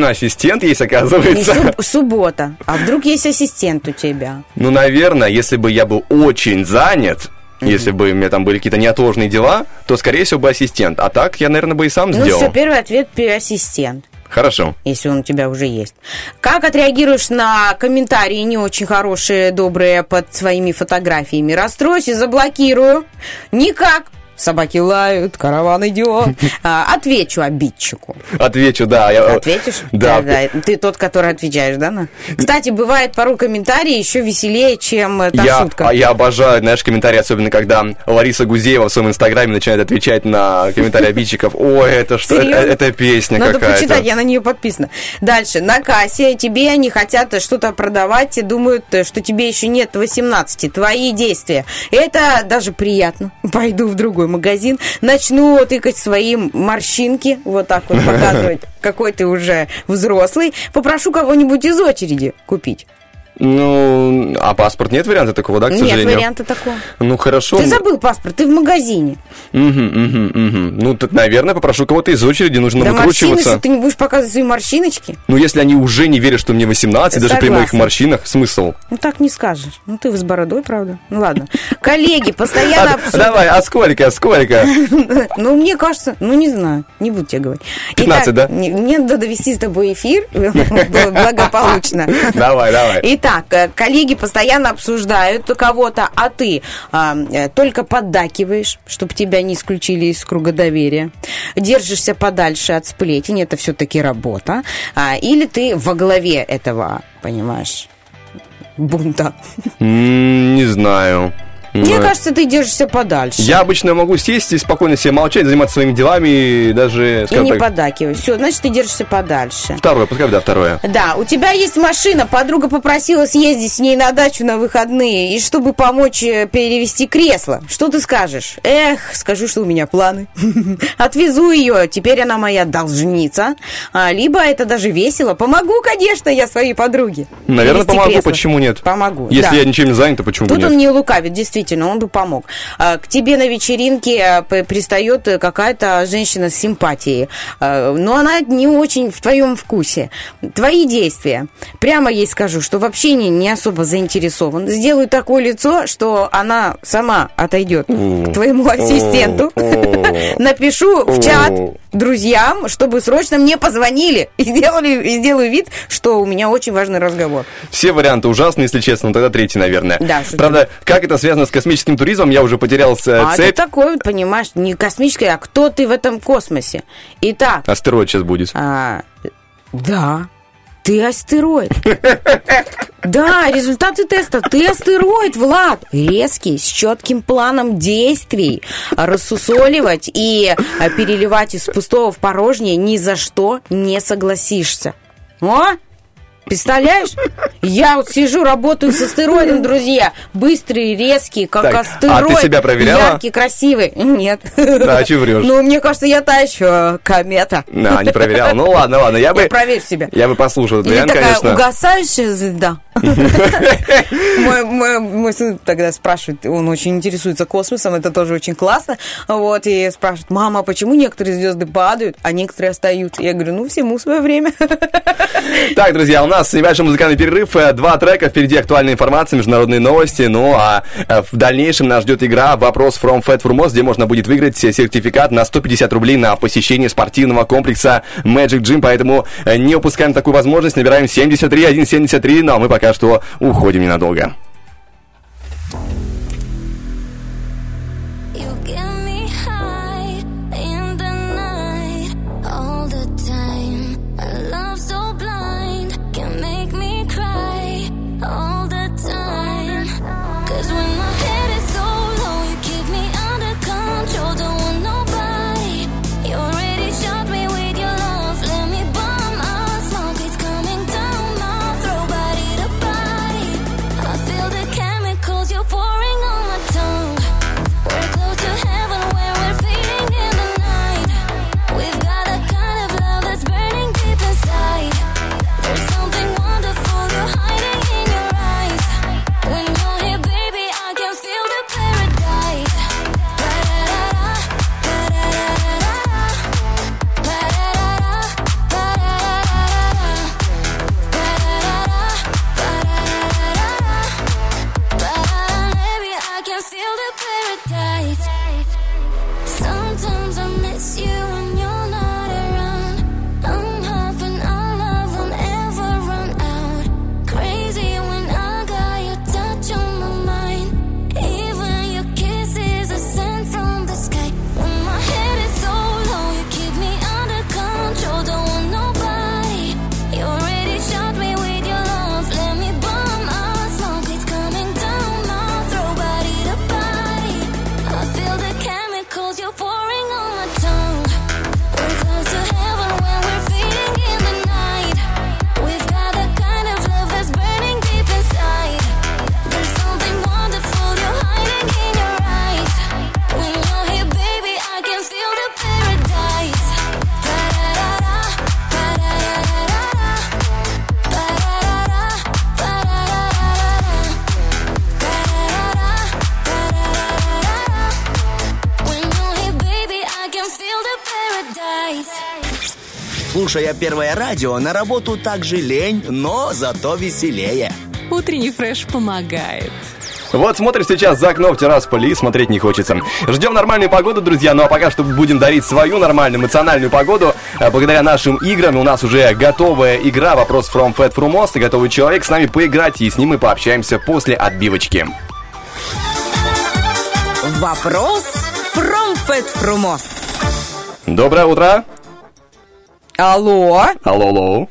ассистент есть, оказывается. суб- суббота. А вдруг есть ассистент у тебя? Ну, наверное, если бы я был очень занят, если бы у меня там были какие-то неотложные дела, то, скорее всего, бы ассистент. А так, я, наверное, бы и сам Ну сделал. все, первый ответ – ассистент. Хорошо. если он у тебя уже есть. Как отреагируешь на комментарии не очень хорошие, добрые под своими фотографиями? Расстроюсь и заблокирую. Никак. Собаки лают, караван идет. А, Отвечу обидчику. Отвечу, да. Я, Ответишь? Да. Ты тот, который отвечаешь, да? на? Кстати, бывает порой комментарии еще веселее, чем э, та Я, шутка. а я обожаю, знаешь, комментарии, особенно когда Лариса Гузеева в своем инстаграме начинает отвечать на комментарии обидчиков. Ой, это что? Это, Серьезно? это песня Надо какая-то. почитать, я на нее подписана. Дальше. На кассе тебе они хотят что-то продавать и думают, э, что тебе еще нет 18. Твои действия. Это даже приятно. Пойду в другой магазин, начну тыкать свои морщинки, вот так вот показывать, какой ты уже взрослый. Попрошу кого-нибудь из очереди купить. Ну, а паспорт нет варианта такого, да, к Нет сожалению? варианта такого. Ну, хорошо. Ты забыл паспорт, ты в магазине. Мгм, мгм, мгм. Ну, так, наверное, попрошу кого-то из очереди, нужно Да морщины, выкручиваться. что ты не будешь показывать свои морщиночки? Ну, если они уже не верят, что мне 18, даже при моих Согласна. морщинах, смысл? Ну так не скажешь. Ну ты с бородой, правда? Ну ладно. Коллеги постоянно обсуждают. давай, а сколько, а сколько? Ну, мне кажется, ну не знаю, не буду тебе говорить. 15, Итак, да? не- Мне надо довести с тобой эфир благополучно. Давай, давай. Итак, э, коллеги постоянно обсуждают кого-то, а ты а, э, только поддакиваешь, чтобы тебя не исключили из круга доверия. Держишься подальше от сплетен, это все-таки работа. А, или ты во главе этого, понимаешь, бунта. Не знаю. Мне Ну, кажется, ты держишься подальше. Я обычно могу сесть и спокойно себе молчать, заниматься своими делами и даже, И не так, подакивай. Все, значит, ты держишься подальше. второе, пускай да, второе. Да, у тебя есть машина, подруга попросила съездить с ней на дачу на выходные, и чтобы помочь э, перевести кресло. Что ты скажешь? Эх, скажу, что у меня планы. Отвезу ее, теперь она моя должница. А, либо это даже весело. Помогу, конечно, я своей подруге. Наверное, помогу, кресло. почему нет? Помогу, Если да. я ничем не занят, то почему Тут нет? он не лукавит, действительно, он бы помог. А, К тебе на вечеринке а, пристает э, какая-то женщина с симпатией, А, но она не очень в твоем вкусе. Твои действия. Прямо ей скажу, что в общении не особо заинтересован. Сделаю такое лицо, что она сама отойдет к твоему ассистенту. Напишу в чат друзьям, чтобы срочно мне позвонили и сделали и сделаю вид, что у меня очень важный разговор. Все варианты ужасные, если честно, но тогда третий, наверное. Да, шучу. Правда, как это связано с космическим туризмом, я уже потерял А цепь. это такой, понимаешь, не космический, а кто ты в этом космосе. Итак, Астероид сейчас будет. а, да, ты астероид. Да, результаты теста. Ты астероид, Влад. Резкий, с четким планом действий. Рассусоливать и а, переливать из пустого в порожнее ни за что не согласишься. О, Представляешь? Я вот сижу, работаю с астероидом, друзья. Быстрый, резкий, как Так, а астероид. ты себя проверяла? Яркий, красивый. Нет. Да, чё врёшь? Ну, мне кажется, я та еще комета. Да, не проверял. Ну ладно, ладно, я бы... Я проверь себя. Я бы послушал Или вариант, такая конечно. угасающая звезда. Мой, сын тогда спрашивает, он очень интересуется космосом, это тоже очень классно. Вот, и спрашивает, мама, а почему некоторые звезды падают, а некоторые остаются? Я говорю, ну, всему свое время. Так, друзья, у нас небольшой музыкальный перерыв. э, Два трека, впереди актуальная информация, международные новости. Ну, а э, в дальнейшем нас ждет игра «Вопрос from Fat Frumos», где можно будет выиграть сертификат на 150 рублей на посещение спортивного комплекса Magic Gym. Поэтому э, не упускаем такую возможность. Набираем 73 173, ну а мы пока что уходим ненадолго. Слушая первое радио, на работу так же лень, но зато веселее. Утренний фреш помогает. Вот смотришь сейчас за окно в Тирасполе и смотреть не хочется. Ждем нормальную погоду, друзья, ну а пока что будем дарить свою нормальную эмоциональную погоду. Э, Благодаря нашим играм у нас уже готовая игра «Вопрос from Fat Frumos», и готовый человек с нами поиграть, и с ним мы пообщаемся после отбивочки. Вопрос from Fat Frumos. Доброе утро. Алло? Алло, алло.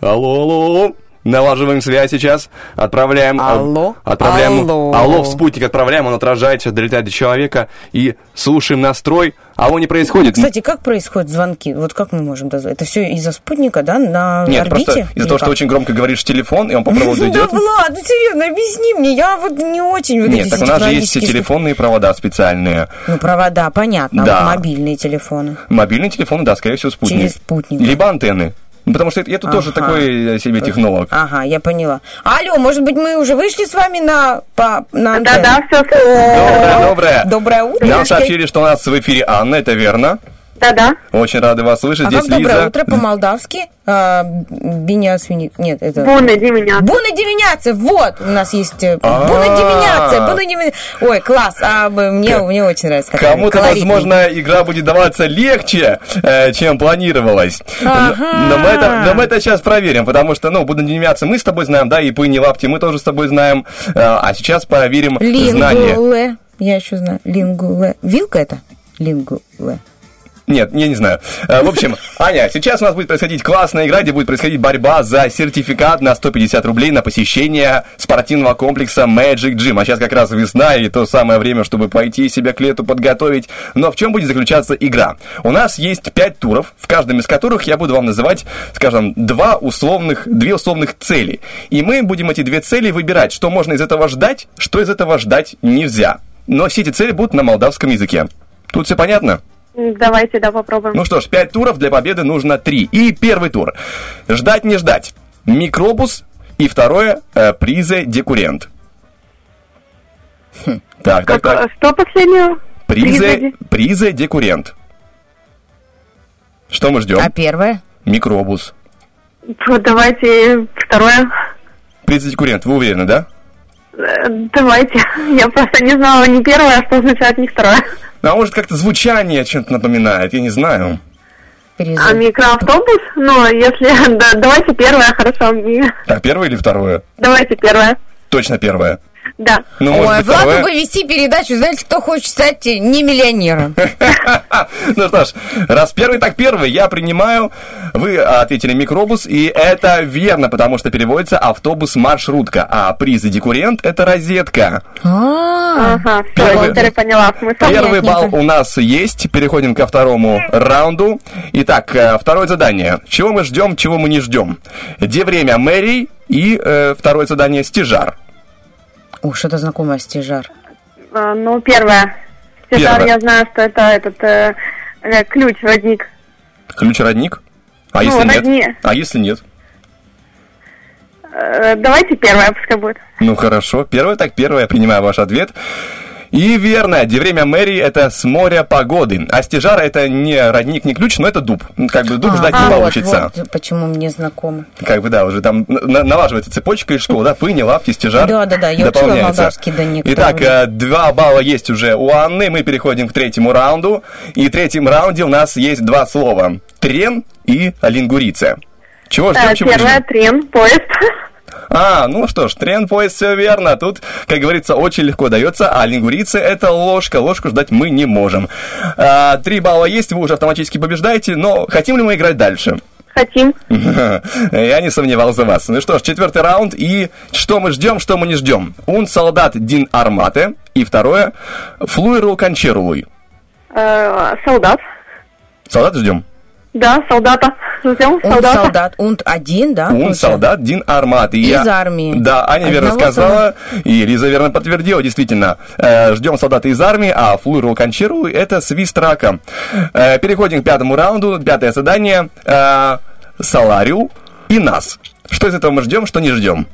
Алло, алло. Налаживаем связь сейчас. Отправляем... Алло? Отправляем... Алло. Алло, в спутник отправляем, он отражает, сейчас долетает до человека. И слушаем настрой. Алло, не происходит. Кстати, как происходят звонки? Вот как мы можем дозвониться? Это все из-за спутника, да, на Нет, орбите? просто из-за того, что очень громко говоришь в телефон, и он по проводу Да, идет. Влад, ну серьезно, объясни мне, я вот не очень вот Нет, так у все нас же есть все телефонные провода специальные. Ну, провода, понятно, а Да. мобильные телефоны. Мобильные телефоны, да, скорее всего, спутник. Через спутник. Либо антенны. Ну, потому что я тут тоже Ага. такой э, себе технолог. Ага, я поняла. Алло, может быть, мы уже вышли с вами на, по, на? Да-да, все. Доброе, доброе. Доброе утро. Нам сообщили, что у нас в эфире Анна, это верно. Да-да. Очень рады вас слышать. А Здесь как доброе Лиза. утро по-молдавски? А, свини... Нет, это... Буны, Дименя. Буна Девиняция, вот, у нас есть э, А. Буна Девиняция, Буна Девиняция. Ой, класс, а мне, мне очень нравится. Кому-то, возможно, игра будет даваться легче, э, чем планировалось. Ага. Но, но мы это, но мы это сейчас проверим, потому что, ну, будем меняться, мы с тобой знаем, да, и Пыни Лапти мы тоже с тобой знаем. Э, А сейчас проверим знания. Лингуле. Я еще знаю. Лингуле. Вилка это? Лингуле. Нет, я не знаю. Э, В общем, Аня, сейчас у нас будет происходить классная игра, где будет происходить борьба за сертификат на 150 рублей на посещение спортивного комплекса Magic Gym. А сейчас как раз весна и то самое время, чтобы пойти себя к лету подготовить. Но в чем будет заключаться игра? У нас есть 5 туров, в каждом из которых я буду вам называть, скажем, два условных, две условных цели. И мы будем эти две цели выбирать, что можно из этого ждать, что из этого ждать нельзя. Но все эти цели будут на молдавском языке. Тут все понятно? Давайте, да, попробуем. Ну что ж, 5 туров, для победы нужно 3. И первый тур. Ждать не ждать. Микробус. И второе, э, призе декурент. Так, так, Как, так. э, Что последнее? Призе, Призы? призе декурент. Что мы ждем? А первое? Микробус. Фу, Давайте второе. Призе декурент, вы уверены, да? Э, Давайте. Я просто не знала ни первое, а что означает ни второе. Ну, А может как-то звучание чем-то напоминает, я не знаю. А микроавтобус? Ну, если... Да, давайте первое, хорошо. Так, первое или второе? Давайте первое. Точно первое. Да. Ну, может Ой, быть, Владу бы вести передачу, знаете, кто хочет стать не миллионером. Ну что ж, раз первый, так первый, я принимаю. Вы ответили микробус, и это верно, потому что переводится автобус-маршрутка, а приз и декурент — это розетка. А, Ага, все, поняла смысл. Первый балл у нас есть. Переходим ко второму раунду. Итак, э, второе задание. Чего мы ждем, чего мы не ждем? Где время Мэри и э, второе задание стяжар. О, что-то знакомое стяжар. А, Ну, первое. Стежар, Первое. я знаю, что это этот э, э, ключ, родник. Ключ-родник? А Ну, если нет? родни- А если нет? Э, Давайте первое пускай будет. Ну хорошо, первое так первое, я принимаю ваш ответ. И верно, где время Мэри это с моря погоды, а стежара это не родник, не ключ, но это дуб. Ну, Как бы дуб А, ждать не вот, получится. вот почему мне знакомо. Как бы да, уже там на- налаживается цепочка из школы, да, пыни, лапти, стежар. Да-да-да, я учила дополняется. молдавский до Итак, э, два балла есть уже у Анны, мы переходим к третьему раунду. И в третьем раунде у нас есть два слова. Трен и лингурица. Чего ждем, Э, чего Первое, ждем? трен, поезд. А, ну что ж, трен поезд, все верно. Тут, как говорится, очень легко дается, а лингурицы это ложка. Ложку ждать мы не можем. А, Три балла есть, вы уже автоматически побеждаете, но хотим ли мы играть дальше? Хотим. Я не сомневался в вас. Ну что ж, четвертый раунд. И что мы ждем, что мы не ждем? Un солдат дин армате. И второе. Флуиру кончерулуй. Э, Солдат. Солдат ждем. Да, солдата. Ждем Он солдат, он один, да? Получается? солдат дин армат. И Из я- армии. Да, Аня верно Одного сказала, и Лиза верно подтвердила, действительно. Э, ждем солдата из армии, а флуиру кончерулуй это свист рака. Э, переходим к пятому раунду. Пятое задание. Э, саларию и нас. Что из этого мы ждем, что не ждем?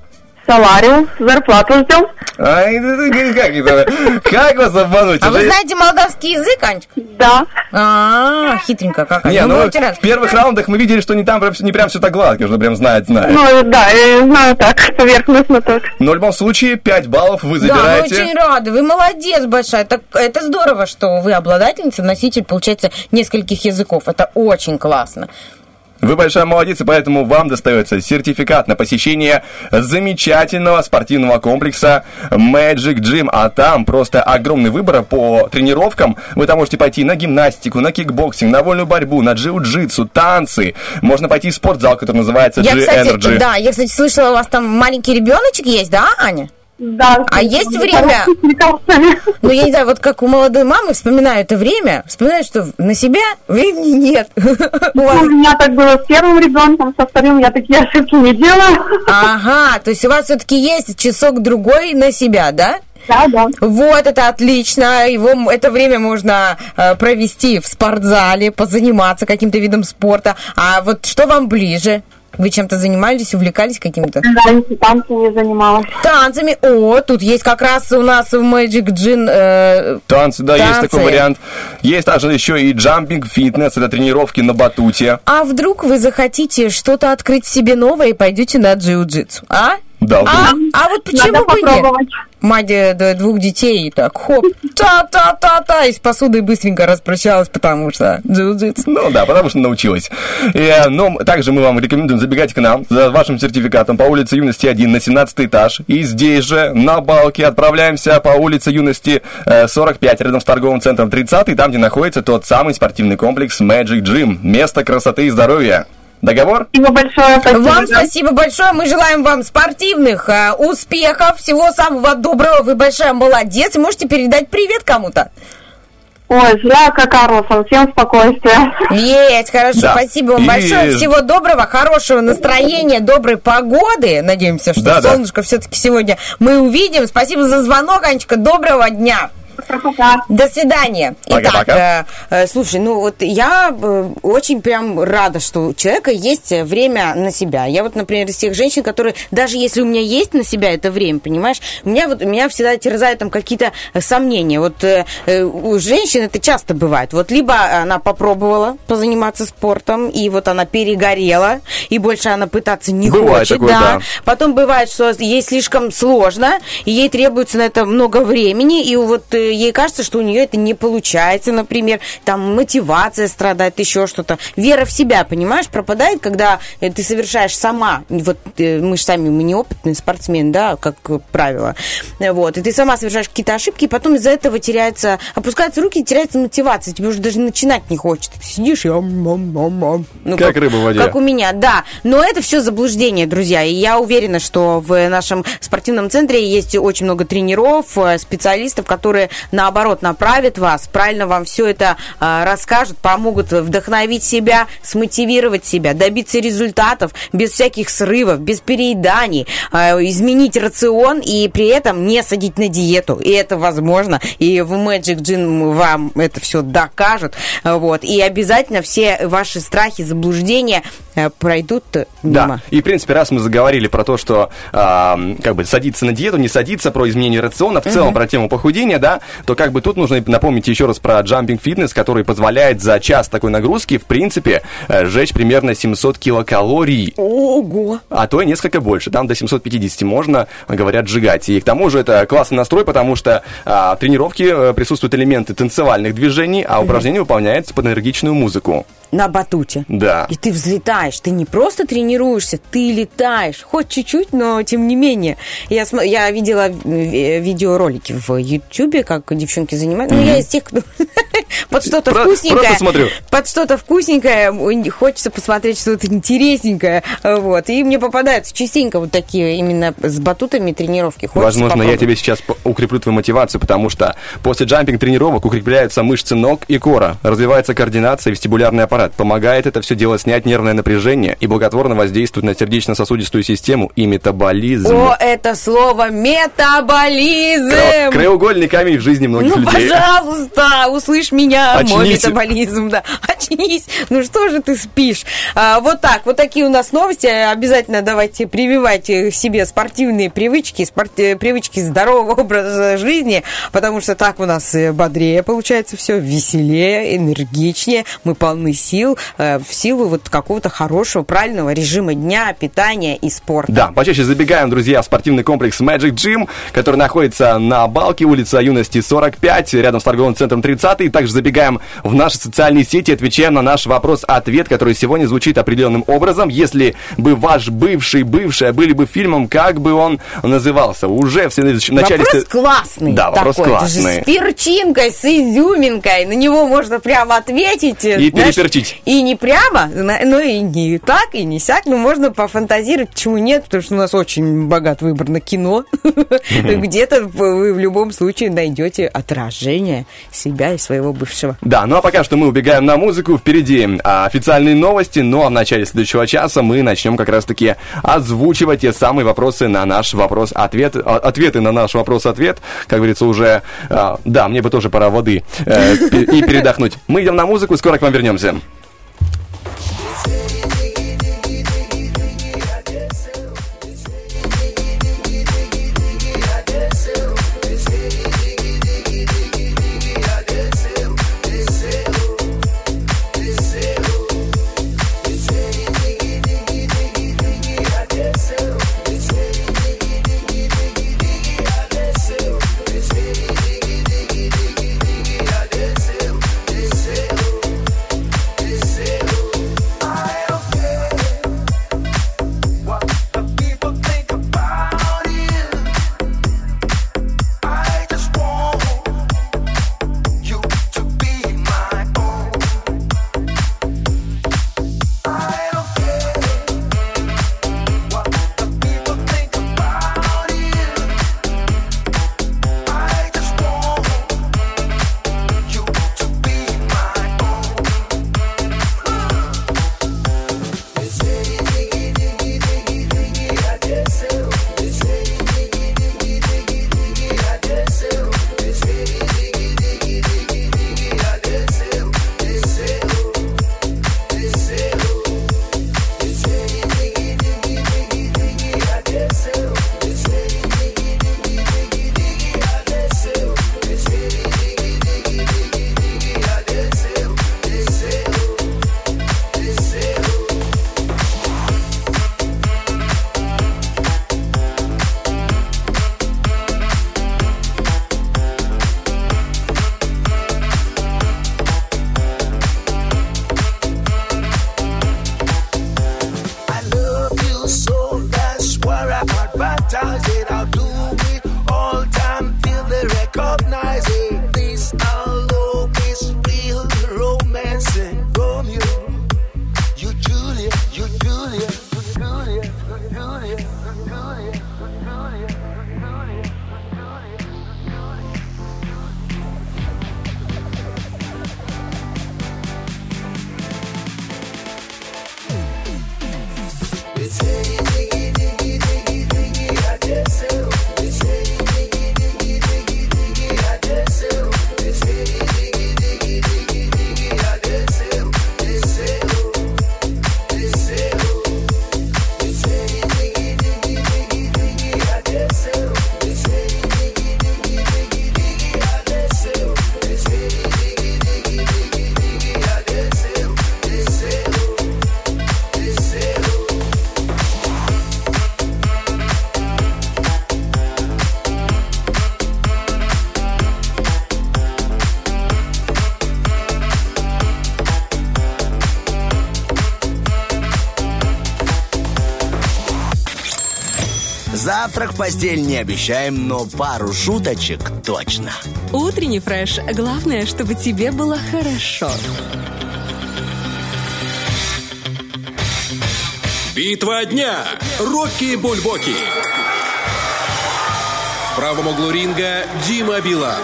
Салариус. Зарплату ждем. Ай, ну, как это? Как вас обмануть? А вы знаете молдавский язык, Анечка? Да. А, хитренько какая. Не, Ну, ну, в первых раундах мы видели, что не там прям, не прям все так гладко, что прям знает, знает. Ну, да, знаю так, поверхностно так. Но в любом случае, 5 баллов вы Да, мы забираете. очень рады. Вы молодец большая. Так, это здорово, что вы обладательница, носитель, получается, нескольких языков. Это очень классно. Вы большая молодец, и поэтому вам достается сертификат на посещение замечательного спортивного комплекса Magic Gym. А там просто огромный выбор по тренировкам. Вы там можете пойти на гимнастику, на кикбоксинг, на вольную борьбу, на джиу-джитсу, танцы. Можно пойти в спортзал, который называется Я, кстати, G-Energy. да, я, кстати, слышала, у вас там маленький ребеночек есть, да, Аня? Да. А есть время? Ну, я не знаю, вот как у молодой мамы вспоминаю это время, вспоминаю, что на себя времени нет. У вас- У меня так было с первым ребенком, со вторым я такие ошибки не делаю. Ага, то есть у вас все-таки есть часок-другой на себя, да? Да, да. Вот, это отлично. Его, это время можно э, провести в спортзале, позаниматься каким-то видом спорта. А вот что вам ближе? Вы чем-то занимались, увлекались каким-то? Танцами занималась. Танцами. О, тут есть как раз у нас в Magic Gin э, Танцы, да, есть Танцы. такой вариант. Есть также еще и джампинг фитнес, это тренировки на батуте. А вдруг вы захотите что-то открыть в себе новое и пойдете на джиу-джитсу, а? Да, А, а вот почему Надо бы нет? попробовать. Мать э, д- двух детей и так хоп, та-та-та-та, и с посудой быстренько распрощалась, потому что джиу-джитсу. Ну да, потому что научилась. И, ну, также мы вам рекомендуем забегать к нам за вашим сертификатом по улице Юности 1 на 17 этаж. И здесь же, на балке, отправляемся по улице Юности э, 45, рядом с торговым центром 30, там, где находится тот самый спортивный комплекс Magic Gym. Место красоты и здоровья. Договор? Спасибо большое. спасибо, Вам да. спасибо большое. Мы желаем вам спортивных э, успехов, всего самого доброго. Вы большая молодец. Можете передать привет кому-то. Ой, Зляка Карлсон, всем спокойствия. Есть, хорошо. Да. Спасибо вам И- большое. Всего доброго, хорошего настроения, доброй погоды. Надеемся, что Да, да. солнышко все-таки сегодня мы увидим. Спасибо за звонок, Анечка. Доброго дня. Пока-пока. До свидания. Итак, Э, Слушай, ну вот я э, очень прям рада, что у человека есть э, время на себя. Я вот, например, из тех женщин, которые, даже если у меня есть на себя это время, понимаешь, у меня вот меня всегда терзают там какие-то э, сомнения. Вот э, э, у женщин это часто бывает. Вот либо она попробовала позаниматься спортом, и вот она перегорела, и больше она пытаться не Бывает хочет. такое, да. Потом бывает, что ей слишком сложно, и ей требуется на это много времени, и вот э, ей кажется, что у нее это не получается, например, там мотивация страдает, еще что-то. Вера в себя, понимаешь, пропадает, когда э, ты совершаешь сама, вот э, мы же сами, мы неопытные спортсмены, да, как правило, вот, и ты сама совершаешь какие-то ошибки, и потом из-за этого теряется, опускаются руки, теряется мотивация, тебе уже даже начинать не хочется. Ты сидишь и ам, ам, ам, ам. Ну, Как рыба в воде. Как у меня, да. Но это все заблуждение, друзья. И я уверена, что в нашем спортивном центре есть очень много тренеров, э, специалистов, которые наоборот направят вас, правильно вам все это э, расскажут, помогут вдохновить себя, смотивировать себя, добиться результатов без всяких срывов, без перееданий, э, изменить рацион и при этом не садить на диету. И это возможно. И в Magic Gym вам это все докажут. Э, Вот. И обязательно все ваши страхи, заблуждения э, пройдут э, Да. мимо. И, в принципе, раз мы заговорили про то, что ам, как бы садиться на диету, не садиться, про изменение рациона, в целом про тему похудения, да, то как бы тут нужно напомнить еще раз про джампинг фитнес, который позволяет за час такой нагрузки, в принципе, э, сжечь примерно 700 килокалорий. Ого! А то и несколько больше. Там до 750 можно, говорят, сжигать. И к тому же это классный настрой, потому что а, в тренировке э, присутствуют элементы танцевальных движений, а упражнения выполняются под энергичную музыку. На батуте. Да. И ты взлетаешь, ты не просто тренируешься, ты летаешь. Хоть чуть-чуть, но тем не менее. Я, я видела э, видеоролики в Ютубе, как девчонки занимаются. Ну, я из тех, кто под что-то вкусненькое. просто смотрю. Под что-то вкусненькое хочется посмотреть что-то интересненькое. Вот. И мне попадаются частенько вот такие именно с батутами тренировки. Хочется Возможно, я попробовать. тебе сейчас укреплю твою мотивацию, потому что после джампинг-тренировок укрепляются мышцы ног и кора, развивается координация и вестибулярный аппарат. Помогает это все дело снять нервное напряжение и благотворно воздействует на сердечно-сосудистую систему и метаболизм. О, это слово метаболизм! Кра- Краеугольный камень в жизни многих Ну, людей. пожалуйста, услышь меня, мой метаболизм, да. Очнись. Ну что же ты спишь? А, вот так, вот такие у нас новости. Обязательно давайте прививайте к себе спортивные привычки, спорт- э, привычки здорового образа жизни, потому что так у нас э, бодрее получается все, веселее, энергичнее, мы полны сил, э, в силу вот какого-то хорошего, правильного режима дня, питания и спорта. Да, почаще забегаем, друзья, в спортивный комплекс Magic Gym, который находится на Балке, улица Юности 245, рядом с торговым центром 30. Также забегаем в наши социальные сети, отвечаем на наш вопрос-ответ, который сегодня звучит определенным образом. Если бы ваш бывший, бывшая были бы фильмом, как бы он назывался? Уже в следующем- начале... Вопрос классный. Да, вопрос такой. Классный. с перчинкой, с изюминкой. На него можно прямо ответить. И знаешь, переперчить. И не прямо, ну и не так, и не сяк. Но можно пофантазировать, почему нет, потому что у нас очень богат выбор на кино. Где-то вы в любом случае найдете отражение себя и своего бывшего. Да, ну а пока что мы убегаем на музыку. Впереди а, официальные новости, ну а в начале следующего часа мы начнем как раз-таки озвучивать те самые вопросы на наш вопрос-ответ. а, Ответы на наш вопрос-ответ. Как говорится, уже... да, мне бы тоже пора воды э, и передохнуть. Мы идем на музыку, скоро к вам вернемся. Завтрак в постель не обещаем, но пару шуточек точно. Утренний фреш. Главное, чтобы тебе было хорошо. Битва дня. Рокки Бульбоки. В правом углу ринга Дима Билан.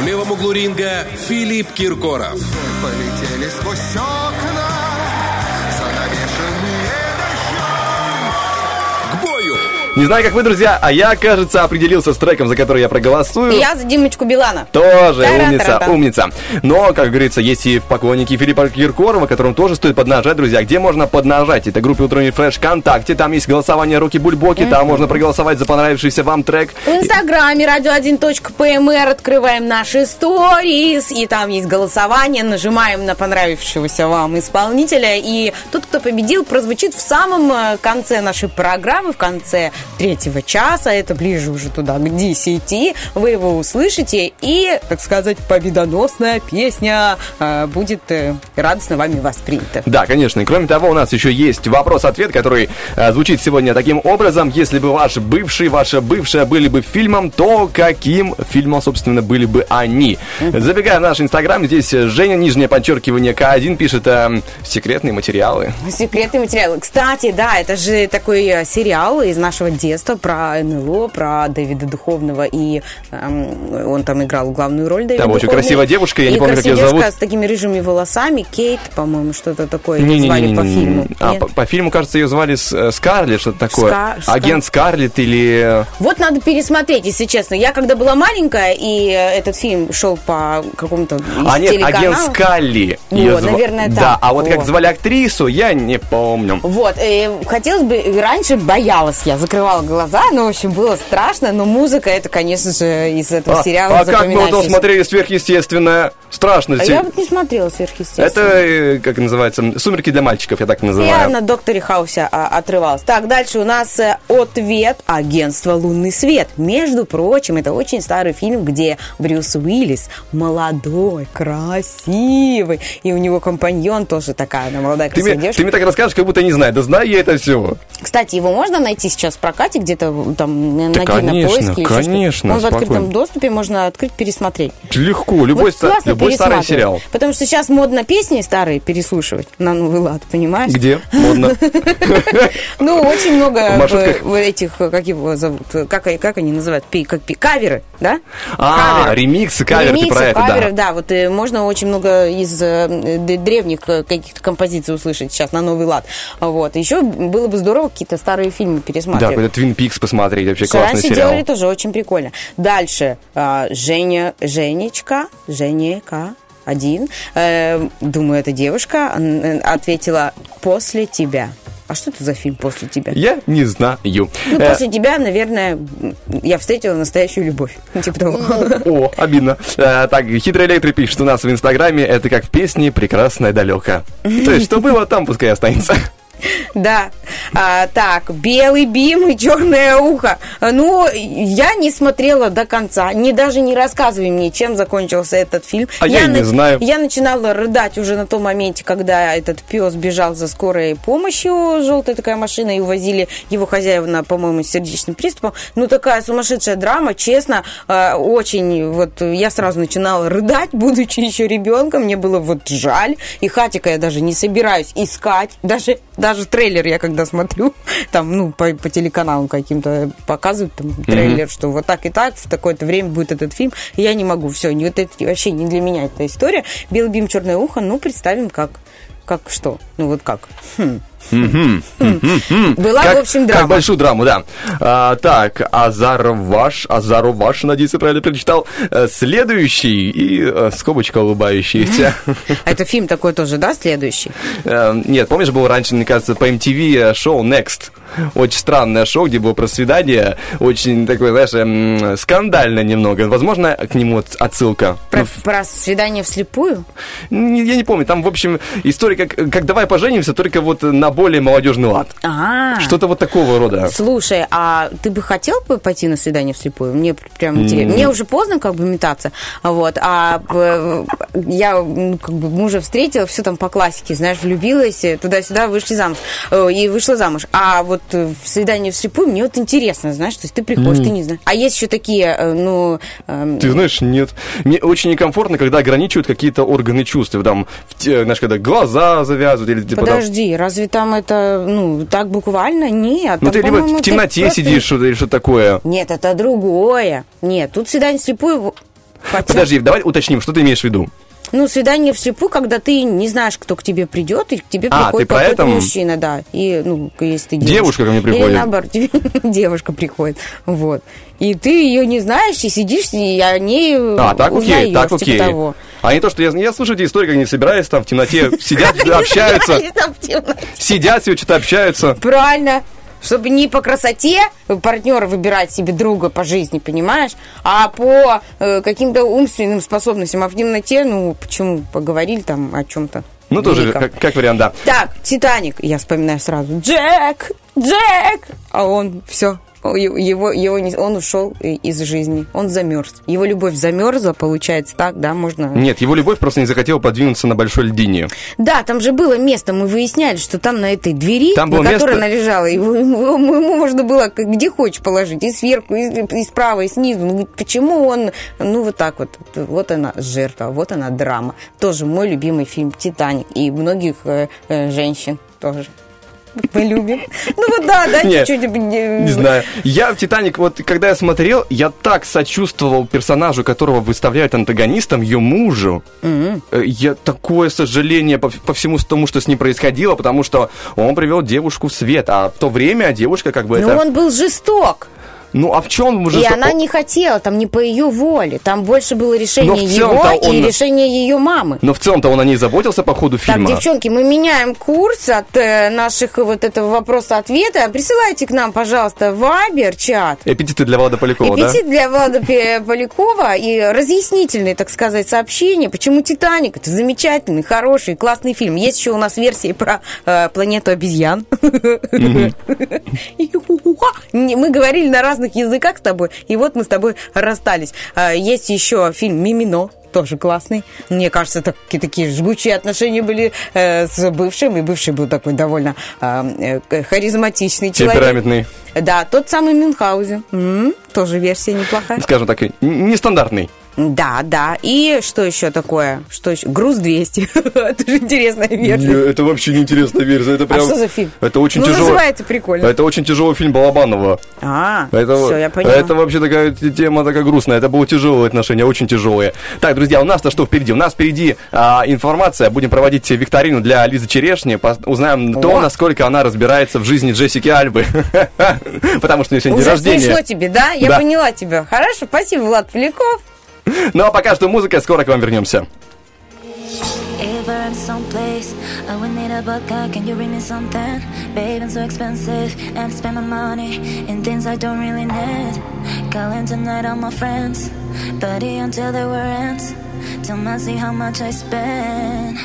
В левом углу ринга Филипп Киркоров. Полетели сквозь окна, Не знаю, как вы, друзья, а я, кажется, определился с треком, за который я проголосую. Я за Димочку Билана. Тоже Тара-тара-та. умница, умница. Но, как говорится, есть и поклонники Филиппа Киркорова, которым тоже стоит поднажать, друзья. Где можно поднажать? Это группа Утренний Фреш ВКонтакте. Там есть голосование Руки Бульбоки. Там можно проголосовать за понравившийся вам трек. В инстаграме radio1.pmr открываем наши сторис, и там есть голосование, нажимаем на понравившегося вам исполнителя, и тот, кто победил, прозвучит в самом э, конце нашей программы, в конце третьего часа, это ближе уже туда, к 10, вы его услышите, и, так сказать, победоносная песня э, будет э, радостно вами воспринята. Да, конечно. И кроме того, у нас еще есть вопрос-ответ, который э, звучит сегодня таким образом. Если бы ваш бывший, ваша бывшая были бы фильмом, то каким фильмом, собственно, были бы они? Забегая в наш инстаграм, здесь Женя, нижнее подчеркивание К1, пишет э, секретные материалы. Секретный материал. Кстати, да, это же такой сериал из нашего детства про НЛО, про Дэвида Духовного, и эм, он там играл главную роль Дэвида Там очень Духовный. красивая девушка, я не И помню, как ее зовут. с такими рыжими волосами, Кейт, по-моему, что-то такое ее Не-не-не-не-не. звали по фильму. А, по, по фильму, кажется, ее звали э, Скарлетт, что-то такое. Ска- Агент Скарлетт или... Вот надо пересмотреть, если честно. Я когда была маленькая, и э, этот фильм шел по какому-то А нет, агент. Скалли. Вот, её зва- наверное, Да, так. а вот как Вот. звали актрису, я не помню. Вот, э, хотелось бы, раньше боялась я, закрывала глаза, ну, в общем, было страшно, но музыка, это, конечно же, из этого А, сериала а как мы запоминающаяся. смотрели сверхъестественное? Страшно. А я вот не смотрела сверхъестественно. Это, э, как называется, сумерки для мальчиков, я так называю. Я на докторе Хаусе а, отрывалась. Так, дальше у нас э, ответ агентства «Лунный свет». Между прочим, это очень старый фильм, где Брюс Уиллис молодой, красивый, и у него компаньон тоже такая, она молодая, Ты красивая мне, девушка. ты мне так расскажешь, как будто не знаю. Да знаю я это все. Кстати, его можно найти сейчас в прокате где-то там Да, на конечно, кинопоиске? конечно, Он в открытом доступе, можно открыть, пересмотреть. Легко, любой, Вот ста- любой старый сериал. Потому что сейчас модно песни старые переслушивать на новый лад, понимаешь? Где? Модно. Ну, очень много этих, как его зовут, как, они- называют, каверы, да? А, ремиксы, каверы, ты про это, да. Вот э, можно очень много из э, древних э, каких-то композиций услышать сейчас на новый лад. Вот. Еще было бы здорово какие-то старые фильмы пересматривать. Какой-то Твин Пикс посмотреть, вообще Что классный сериал. делали тоже очень прикольно. Дальше а, Женя, Женечка, Женека один. Э, думаю, эта девушка ответила после тебя. А что это за фильм после тебя? Я не знаю. Ну, Э, после тебя, наверное, я встретила настоящую любовь. Типа того. О, обидно. Э, так, хитрый электрик пишет у нас в Инстаграме, это как в песне «Прекрасное далеко». То есть, что было, там пускай останется. Да. А, так, белый бим и черное ухо. Ну, я не смотрела до конца. Не даже не рассказывай мне, чем закончился этот фильм. А я и не на- знаю. Я начинала рыдать уже на том моменте, когда этот пес бежал за скорой помощью, желтая такая машина, и увозили его хозяева на, по-моему, с сердечным приступом. Ну, такая сумасшедшая драма, честно, э, очень, вот, я сразу начинала рыдать, будучи еще ребенком, мне было вот жаль, и Хатика я даже не собираюсь искать, даже, даже трейлер я когда смотрю, там, ну, по, по телеканалам каким-то показывают там трейлер, что вот так и так, в такое-то время будет этот фильм, и я не могу, все, не, вот это вообще не для меня эта история. Белый бим, черное ухо, ну, представим, как, как что, ну, вот как. Хм. Была, в общем, драма. Как большую драму, да. А, так, Азаров ваш, Азаров ваш, надеюсь, я правильно прочитал. Э, Следующий и э, скобочка улыбающаяся. А это фильм такой тоже, да, следующий? Э, Нет, помнишь, было раньше, мне кажется, по MTV шоу Next? Очень странное шоу, где было про свидание, очень такое, знаешь, эм, скандально немного. Возможно, к нему от- отсылка. Про, про свидание вслепую? Я не помню, там, в общем, история как, как «Давай поженимся», только вот на более молодежный лад. А, Что-то вот такого рода. Слушай, а ты бы хотел бы пойти на свидание вслепую? Мне пр- прям интересно. Мне уже поздно как бы метаться, вот, а э, я как бы мужа встретила, все там по классике, знаешь, влюбилась, э, туда-сюда, вышли замуж, э, и вышла замуж. А вот в свидание вслепую мне вот интересно, знаешь, то есть ты приходишь, ты не знаешь. А есть еще такие, ну... эм, Ты знаешь, нет. Мне очень некомфортно, когда ограничивают какие-то органы чувств. Там, знаешь, когда глаза завязывают или типа там- Подожди, разве там это, ну, так буквально? Нет. Ну там, ты либо в темноте просто- сидишь что-то или что такое. Нет, это другое. Нет, тут свидание вслепую... Хотя... Подожди, давай уточним, что ты имеешь в виду. Ну, свидание вслепую, когда ты не знаешь, кто к тебе придет, и к тебе А, приходит какой-то поэтому? мужчина, да. И, ну, если ты девушка. Девушка ко мне приходит. Или наоборот, девушка приходит. Вот. И ты ее не знаешь, и сидишь, и о ней А, так окей, так типа окей. того. А не то, что я, я слышу эти истории, как они собираются там в темноте, сидят, общаются, сидят себе, что-то общаются. Правильно. Чтобы не по красоте партнера выбирать себе друга по жизни, понимаешь, а по э, каким-то умственным способностям. А в темноте, ну, почему поговорили там о чем-то. Ну, тоже как, как вариант, да. Так, Титаник, я вспоминаю сразу. Джек! Джек! А он все. Его, его не, он ушел из жизни. Он замерз. Его любовь замерзла, получается так, да, можно. Нет, его любовь просто не захотела подвинуться на большой льдине. Да, там же было место, мы выясняли, что там на этой двери, Там на которой место- она лежала, его, ему, ему можно было где хочешь положить, и сверху, и, и справа, и снизу. Ну, почему он, ну, вот так вот. Вот она жертва, вот она драма. Тоже мой любимый фильм «Титаник». И многих э, э, женщин тоже. Мы любим. Ну вот да, да, чуть-чуть. Не знаю. Я в «Титаник», вот когда я смотрел, я так сочувствовал персонажу, которого выставляют антагонистом, ее мужу. Э, Я такое сожаление по, по всему тому, что с ним происходило, потому что он привел девушку в свет, а в то время девушка как бы это... он был жесток. Ну, а в чем уже... И она не хотела, там не по ее воле. Там больше было решение его целом-то и он- решение ее мамы. Но в целом-то он о ней заботился по ходу фильма. Так, девчонки, мы меняем курс от э, наших вот этого вопроса-ответа. Присылайте к нам, пожалуйста, вайбер, чат. Эпитеты для Влада Полякова, да? Аппетит для Влада Полякова и разъяснительные, так сказать, сообщения, почему «Титаник» — это замечательный, хороший, классный фильм. Есть еще у нас версии про э, планету обезьян. Мы говорили на разных языках с тобой, и вот мы с тобой расстались. А, Есть еще фильм «Мимино», тоже классный. Мне кажется, такие, такие жгучие отношения были э, с бывшим, и бывший был такой довольно э, э, харизматичный человек. Темпераментный, Да, тот самый Мюнхгаузен. М, тоже версия неплохая. скажем так, нестандартный. Да, да. И что еще такое? Что еще? Груз 200. Это же интересная версия. это вообще неинтересная версия. Это А что за фильм? Это очень ну, тяжело. называется прикольно. Это очень тяжелый фильм Балабанова. А, Это, все, я поняла. это вообще такая тема такая грустная. Это было тяжелые отношения, очень тяжелые. Так, друзья, у нас-то что впереди? У нас впереди а, информация. Будем проводить викторину для Лизы Черешни. Пос- Узнаем то, О. насколько она разбирается в жизни Джессики Альбы. Потому что у нее сегодня день Уже смешно рождения. тебе, да? Я Да. поняла тебя. Хорошо, спасибо, Влад Поляков. Ну а пока что музыка. Скоро к вам вернемся. If I'm someplace, I would need a bucket. Can you bring me something? Babe, it's so expensive, and I spend my money in things I don't really need. Calling tonight all my friends, buddy until they were ends. Tell me see how much I spend.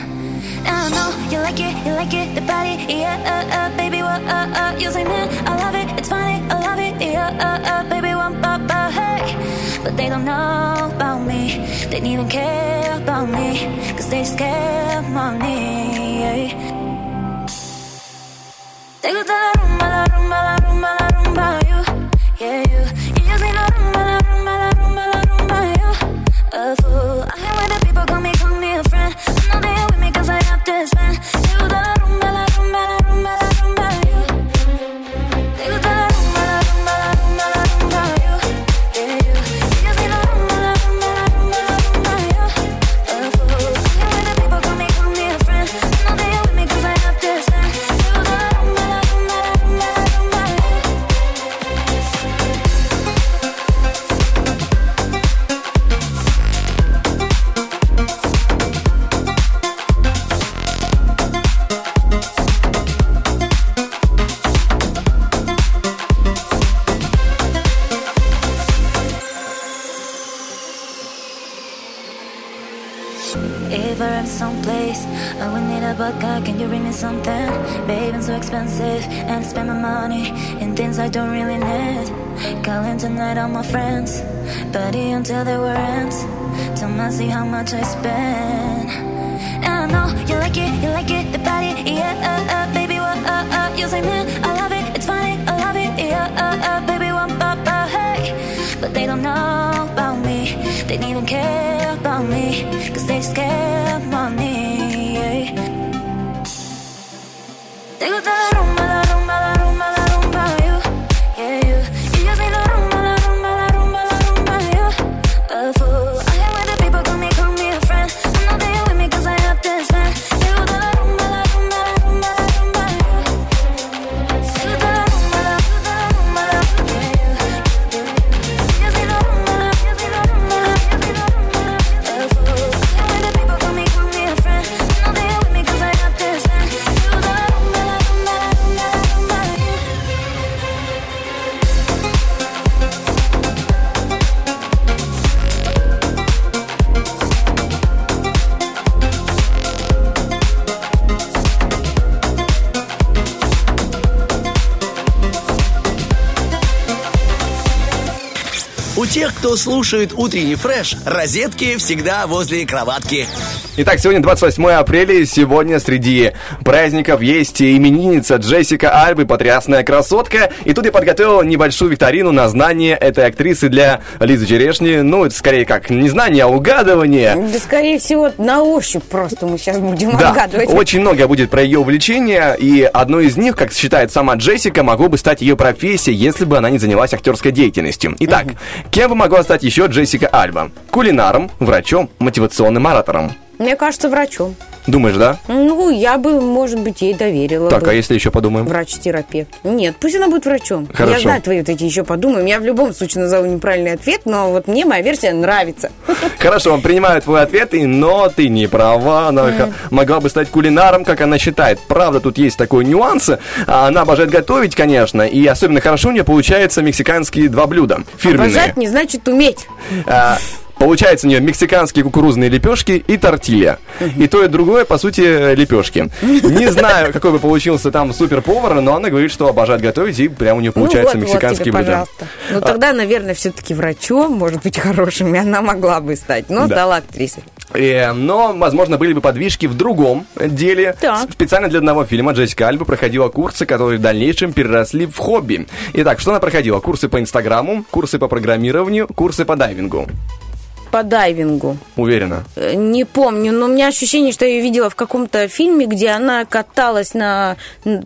I know you like it, you like it, the body, yeah, uh, uh, baby, what, uh, uh, you say, man, I love it, it's funny, I love it, yeah, uh, uh, baby, one, hey. But they don't know about me, they don't even care about me, cause they scared money. Te gusta la rumba, la rumba, la rumba, la rumba, you, yeah, you. You just need la rumba, la rumba, la rumba, la rumba, you. A fool. I hang with the people, call me, call me a friend. I know they with me 'cause I have to spend. Кто слушает утренний фреш, розетки всегда возле кроватки. Итак, сегодня 28 апреля, и сегодня среди праздников есть именинница Джессика Альбы, потрясная красотка. И тут я подготовил небольшую викторину на знание этой актрисы для Лизы Черешни. Ну, это скорее как не знание, а угадывание. Да, скорее всего, на ощупь просто мы сейчас будем Да, отгадывать. очень много будет про ее увлечения, и одно из них, как считает сама Джессика, могло бы стать ее профессией, если бы она не занялась актерской деятельностью. Итак, кем бы могла стать еще Джессика Альба? Кулинаром, врачом, мотивационным оратором. Мне кажется, врачом. Думаешь, да? Ну, я бы, может быть, ей доверила Так, бы. а если еще подумаем? Врач-терапевт. Нет, пусть она будет врачом. Хорошо. Я знаю твои вот эти еще подумаем. Я в любом случае назову неправильный ответ, но вот мне моя версия нравится. Хорошо, принимаю твой ответ, но ты не права. Она могла бы стать кулинаром, как она считает. Правда, тут есть такой нюанс. А, Она обожает готовить, конечно, и особенно хорошо у нее получаются мексиканские два блюда. Фирменные. Обожать не значит уметь. А, Получается у нее мексиканские кукурузные лепешки и тортилья. И то, и другое, по сути, лепешки. Не знаю, какой бы получился там супер-повар, но она говорит, что обожает готовить, и прям у нее получаются ну, вот, мексиканские вот тебе, блюда. пожалуйста. Ну, тогда, наверное, все-таки врачом, может быть, хорошим, и она могла бы стать, но Да. стала актрисой. Э, но, возможно, были бы подвижки в другом деле. Так. Специально для одного фильма Джессика Альба проходила курсы, которые в дальнейшем переросли в хобби. Итак, что она проходила? Курсы по Инстаграму, курсы по программированию, курсы по дайвингу. По дайвингу. Уверена. Э, Не помню, но у меня ощущение, что я ее видела в каком-то фильме, где она каталась на,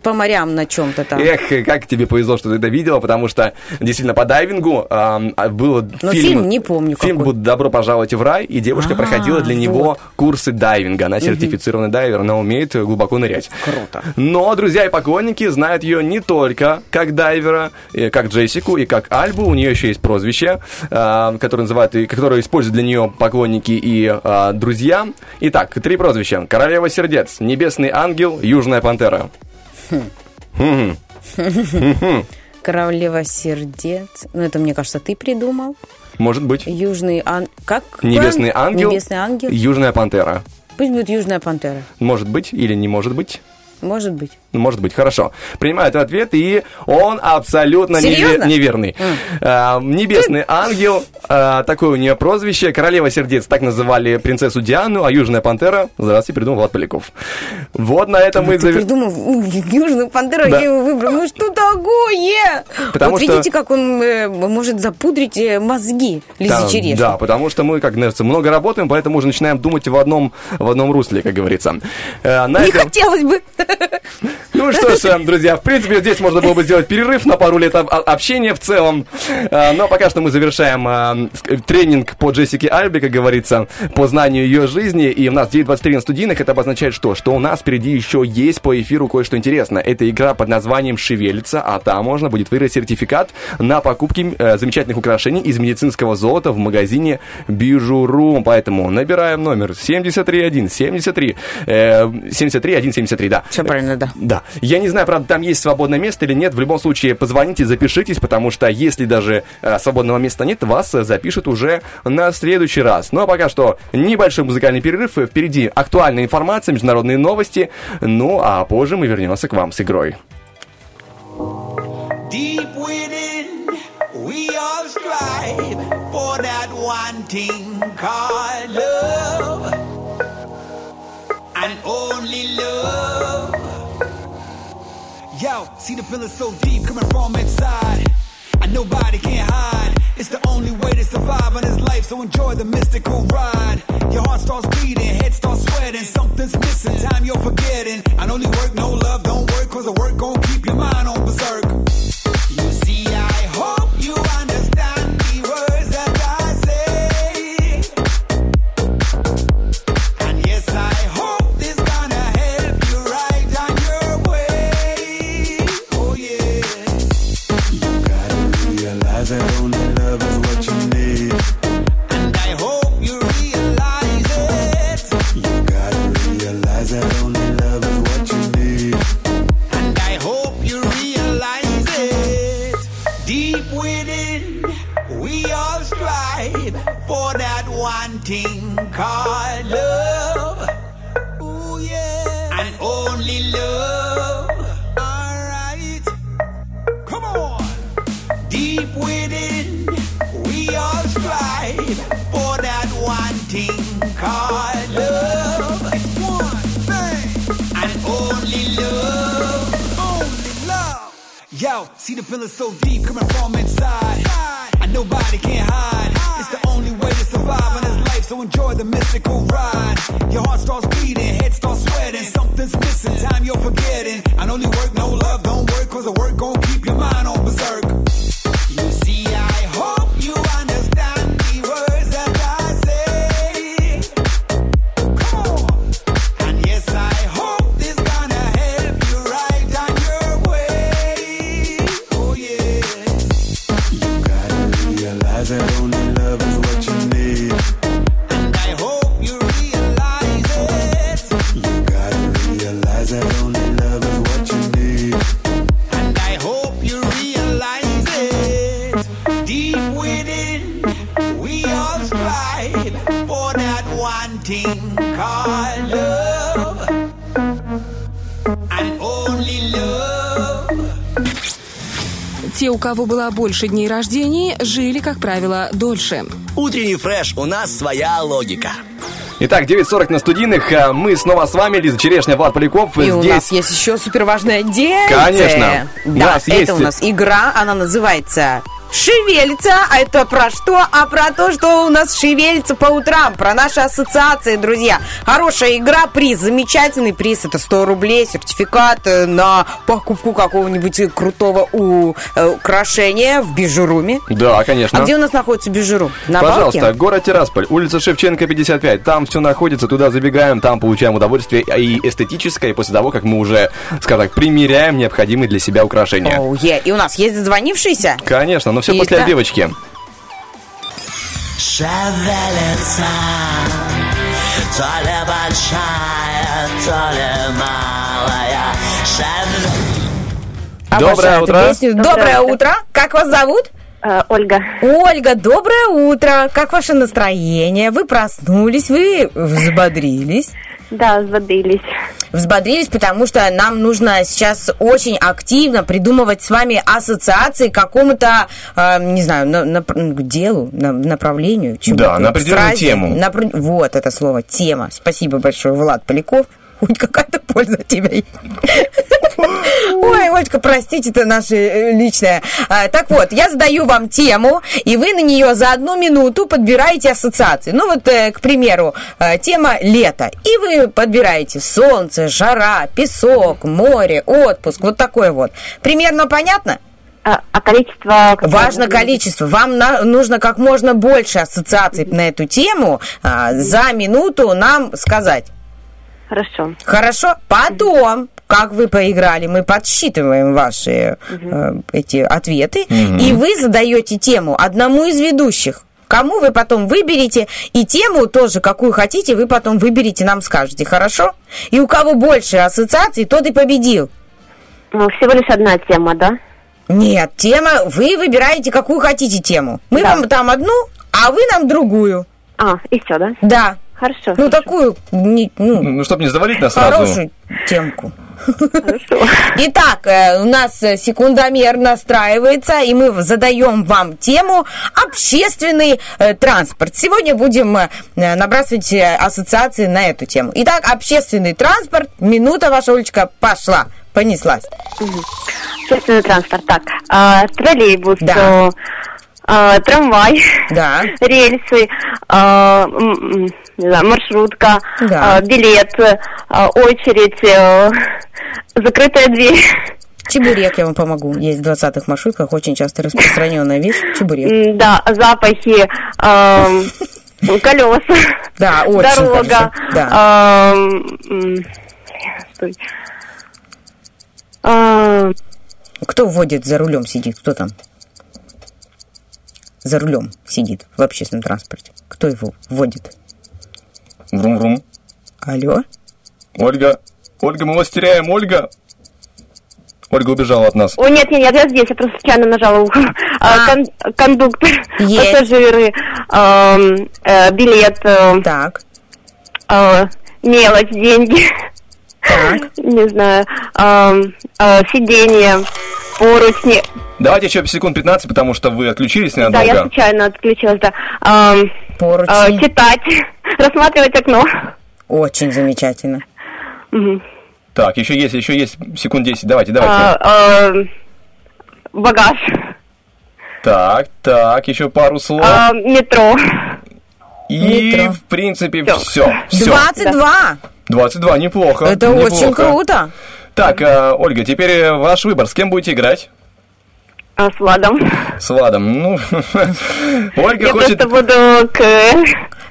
по морям на чем-то там. Эх, как тебе повезло, что ты это видела, потому что действительно по дайвингу ам, а, было Но фильм не помню Фильм какой. будет «Добро пожаловать в рай», и девушка А, проходила для него вот. курсы дайвинга. Она сертифицированный дайвер, она умеет э, глубоко нырять. Круто. Но друзья и поклонники знают ее не только как дайвера, э, как Джессику и как Альбу. У нее еще есть прозвище, а, которое называют, и которое используют для нее поклонники и а, друзья. Итак, три прозвища. Королева сердец, Небесный ангел, Южная пантера. Королева сердец. Ну, это, мне кажется, ты придумал. Может быть. Южный ан... Как? Небесный ангел, Небесный ангел. Южная пантера. Пусть будет Южная пантера. Может быть или не может быть? Может быть. Ну, Может быть, хорошо. Принимаю этот ответ, и он абсолютно неве- неверный. А, небесный ангел, а, такое у нее прозвище. Королева сердец, так называли принцессу Диану, а Южная пантера, здравствуйте, придумал Влад Поляков. Вот на этом мы... Ты придумал Южную пантеру, Да. я его выбрал. Ну что такое? Потому вот что- видите, как он э, может запудрить э, мозги Лизы Да, Черешни. да, потому что мы, как кажется, много работаем, поэтому уже начинаем думать в одном, в одном русле, как говорится. Э, на Не этом- хотелось бы. Ну что ж, э, друзья, в принципе, здесь можно было бы сделать перерыв на пару лет общения в целом. Э, Но пока что мы завершаем э, с- тренинг по Джессике Альбе, как говорится, по знанию ее жизни. И у нас 9.23 на студийных. Это обозначает что? Что у нас впереди еще есть по эфиру кое-что интересное. Это игра под названием «Шевелится», а там можно будет выиграть сертификат на покупки э, замечательных украшений из медицинского золота в магазине Бижуру. Поэтому набираем номер 73173, э, 73173, да. Все правильно, да. Да. Я не знаю, правда, там есть свободное место или нет. В любом случае, позвоните, запишитесь, потому что если даже э, свободного места нет, вас э, запишут уже на следующий раз. Ну а пока что небольшой музыкальный перерыв. Впереди актуальная информация, международные новости. Ну а позже мы вернемся к вам с игрой. Deep within, we all strive for that one thing called love. And only love. Yo, see the feeling so deep coming from inside. And nobody can hide. It's the only way to survive in this life, so enjoy the mystical ride. Your heart starts beating, head starts sweating, something's missing, time you're forgetting. And only work, no love, don't work, cause the work gon' keep your mind on berserk. Кого было больше дней рождений, жили, как правило, дольше. Утренний фреш, у нас своя логика. Итак, 9.40 на студийных. А, Мы снова с вами, Лиза Черешня, Влад Поляков. И у Здесь нас есть еще суперважное дело. Конечно. У Да, нас это есть- у нас игра, она называется Шевелится, а это про что? А про то, что у нас шевелится по утрам, про наши ассоциации, друзья. Хорошая игра, приз, замечательный приз, это 100 рублей, сертификат э, на покупку какого-нибудь крутого у- э, украшения в бижуруме. Да, конечно. А где у нас находится бижуру? На Пожалуйста, Балке? город Тирасполь, улица Шевченко, 55. Там все находится, туда забегаем, там получаем удовольствие и эстетическое, и после того, как мы уже, скажем так, примеряем необходимые для себя украшения. Оу, е. И у нас есть дозвонившийся? Конечно, но все И после да. девочки. Шевелится То ли большая, то ли малая Шевелится Доброе утро. песню. Доброе утро. Как вас зовут? Ольга. Ольга, доброе утро. Как ваше настроение? Вы проснулись, вы взбодрились? Да, взбодрились. Взбодрились, потому что нам нужно сейчас очень активно придумывать с вами ассоциации к какому-то, э, не знаю, на- на- к делу, на- направлению. Да, на определенную тему. Напр- Вот это слово, тема. Спасибо большое, Влад Поляков. Хоть какая-то польза от тебя есть. Ой, Олечка, простите, это наше э, личное. А, Так вот, я задаю вам тему, и вы на нее за одну минуту подбираете ассоциации. Ну вот, э, к примеру, э, тема лето. И вы подбираете солнце, жара, песок, море, отпуск. Вот такое вот. Примерно понятно? А, количество... Важно количество. Вам на- нужно как можно больше ассоциаций на эту тему а, за минуту нам сказать. Хорошо. Хорошо. Потом, как вы поиграли, мы подсчитываем ваши э, эти ответы, Мгм. и вы задаете тему одному из ведущих. Кому вы потом выберете, и тему тоже, какую хотите, вы потом выберете, нам скажете, хорошо? И у кого больше ассоциаций, тот и победил. Ну, всего лишь одна тема, да? Нет, тема, вы выбираете, какую хотите тему. Мы вам там одну, а вы нам другую. А, и все, да? Да. Хорошо. Ну, такую, не- ну, Ну, чтобы не завалить нас сразу. Хорошую темку. Итак, э, у нас э, секундомер настраивается, и мы задаем вам тему общественный э, транспорт. Сегодня будем набрасывать ассоциации на эту тему. Итак, общественный транспорт. Минута ваша, Олечка, пошла. Понеслась. Общественный транспорт. Так, а, троллейбус, Да. а, трамвай, Да. рельсы, а, не знаю, маршрутка, Да. а, билет, а, очередь, э, закрытая дверь. Чебурек, я вам помогу. Есть в 20-х маршрутках очень часто распространенная вещь. Чебурек. Да, запахи, колеса, Да, очень дорога. хорошо, да. Кто вводит за рулем сидит? Кто там? За рулем сидит в общественном транспорте. Кто его вводит? Врум-врум. Алло? Ольга, Ольга, мы вас теряем, Ольга. Ольга убежала от нас. О, нет, нет, нет, я здесь, я просто случайно нажала ухо. А, кон- кондуктор, Есть. пассажиры, ам, э, билет. так. мелочь, деньги. Не знаю. ам, э, сиденье, поручни. Давайте еще секунд 15, потому что вы отключились Да, я ненадолго. случайно отключилась, да. Ам, Поручни. э, читать, рассматривать окно. Очень замечательно. Так, еще есть, еще есть секунд 10. Давайте, давайте. А, а, багаж. Так, так, еще пару слов. А, метро. И, метро. в принципе, все. все. 22! 22, неплохо. Это очень круто. Так, э, Ольга, теперь э, ваш выбор. С кем будете играть? А, с Владом. С Владом. Ну, Ольга Я хочет... просто буду к...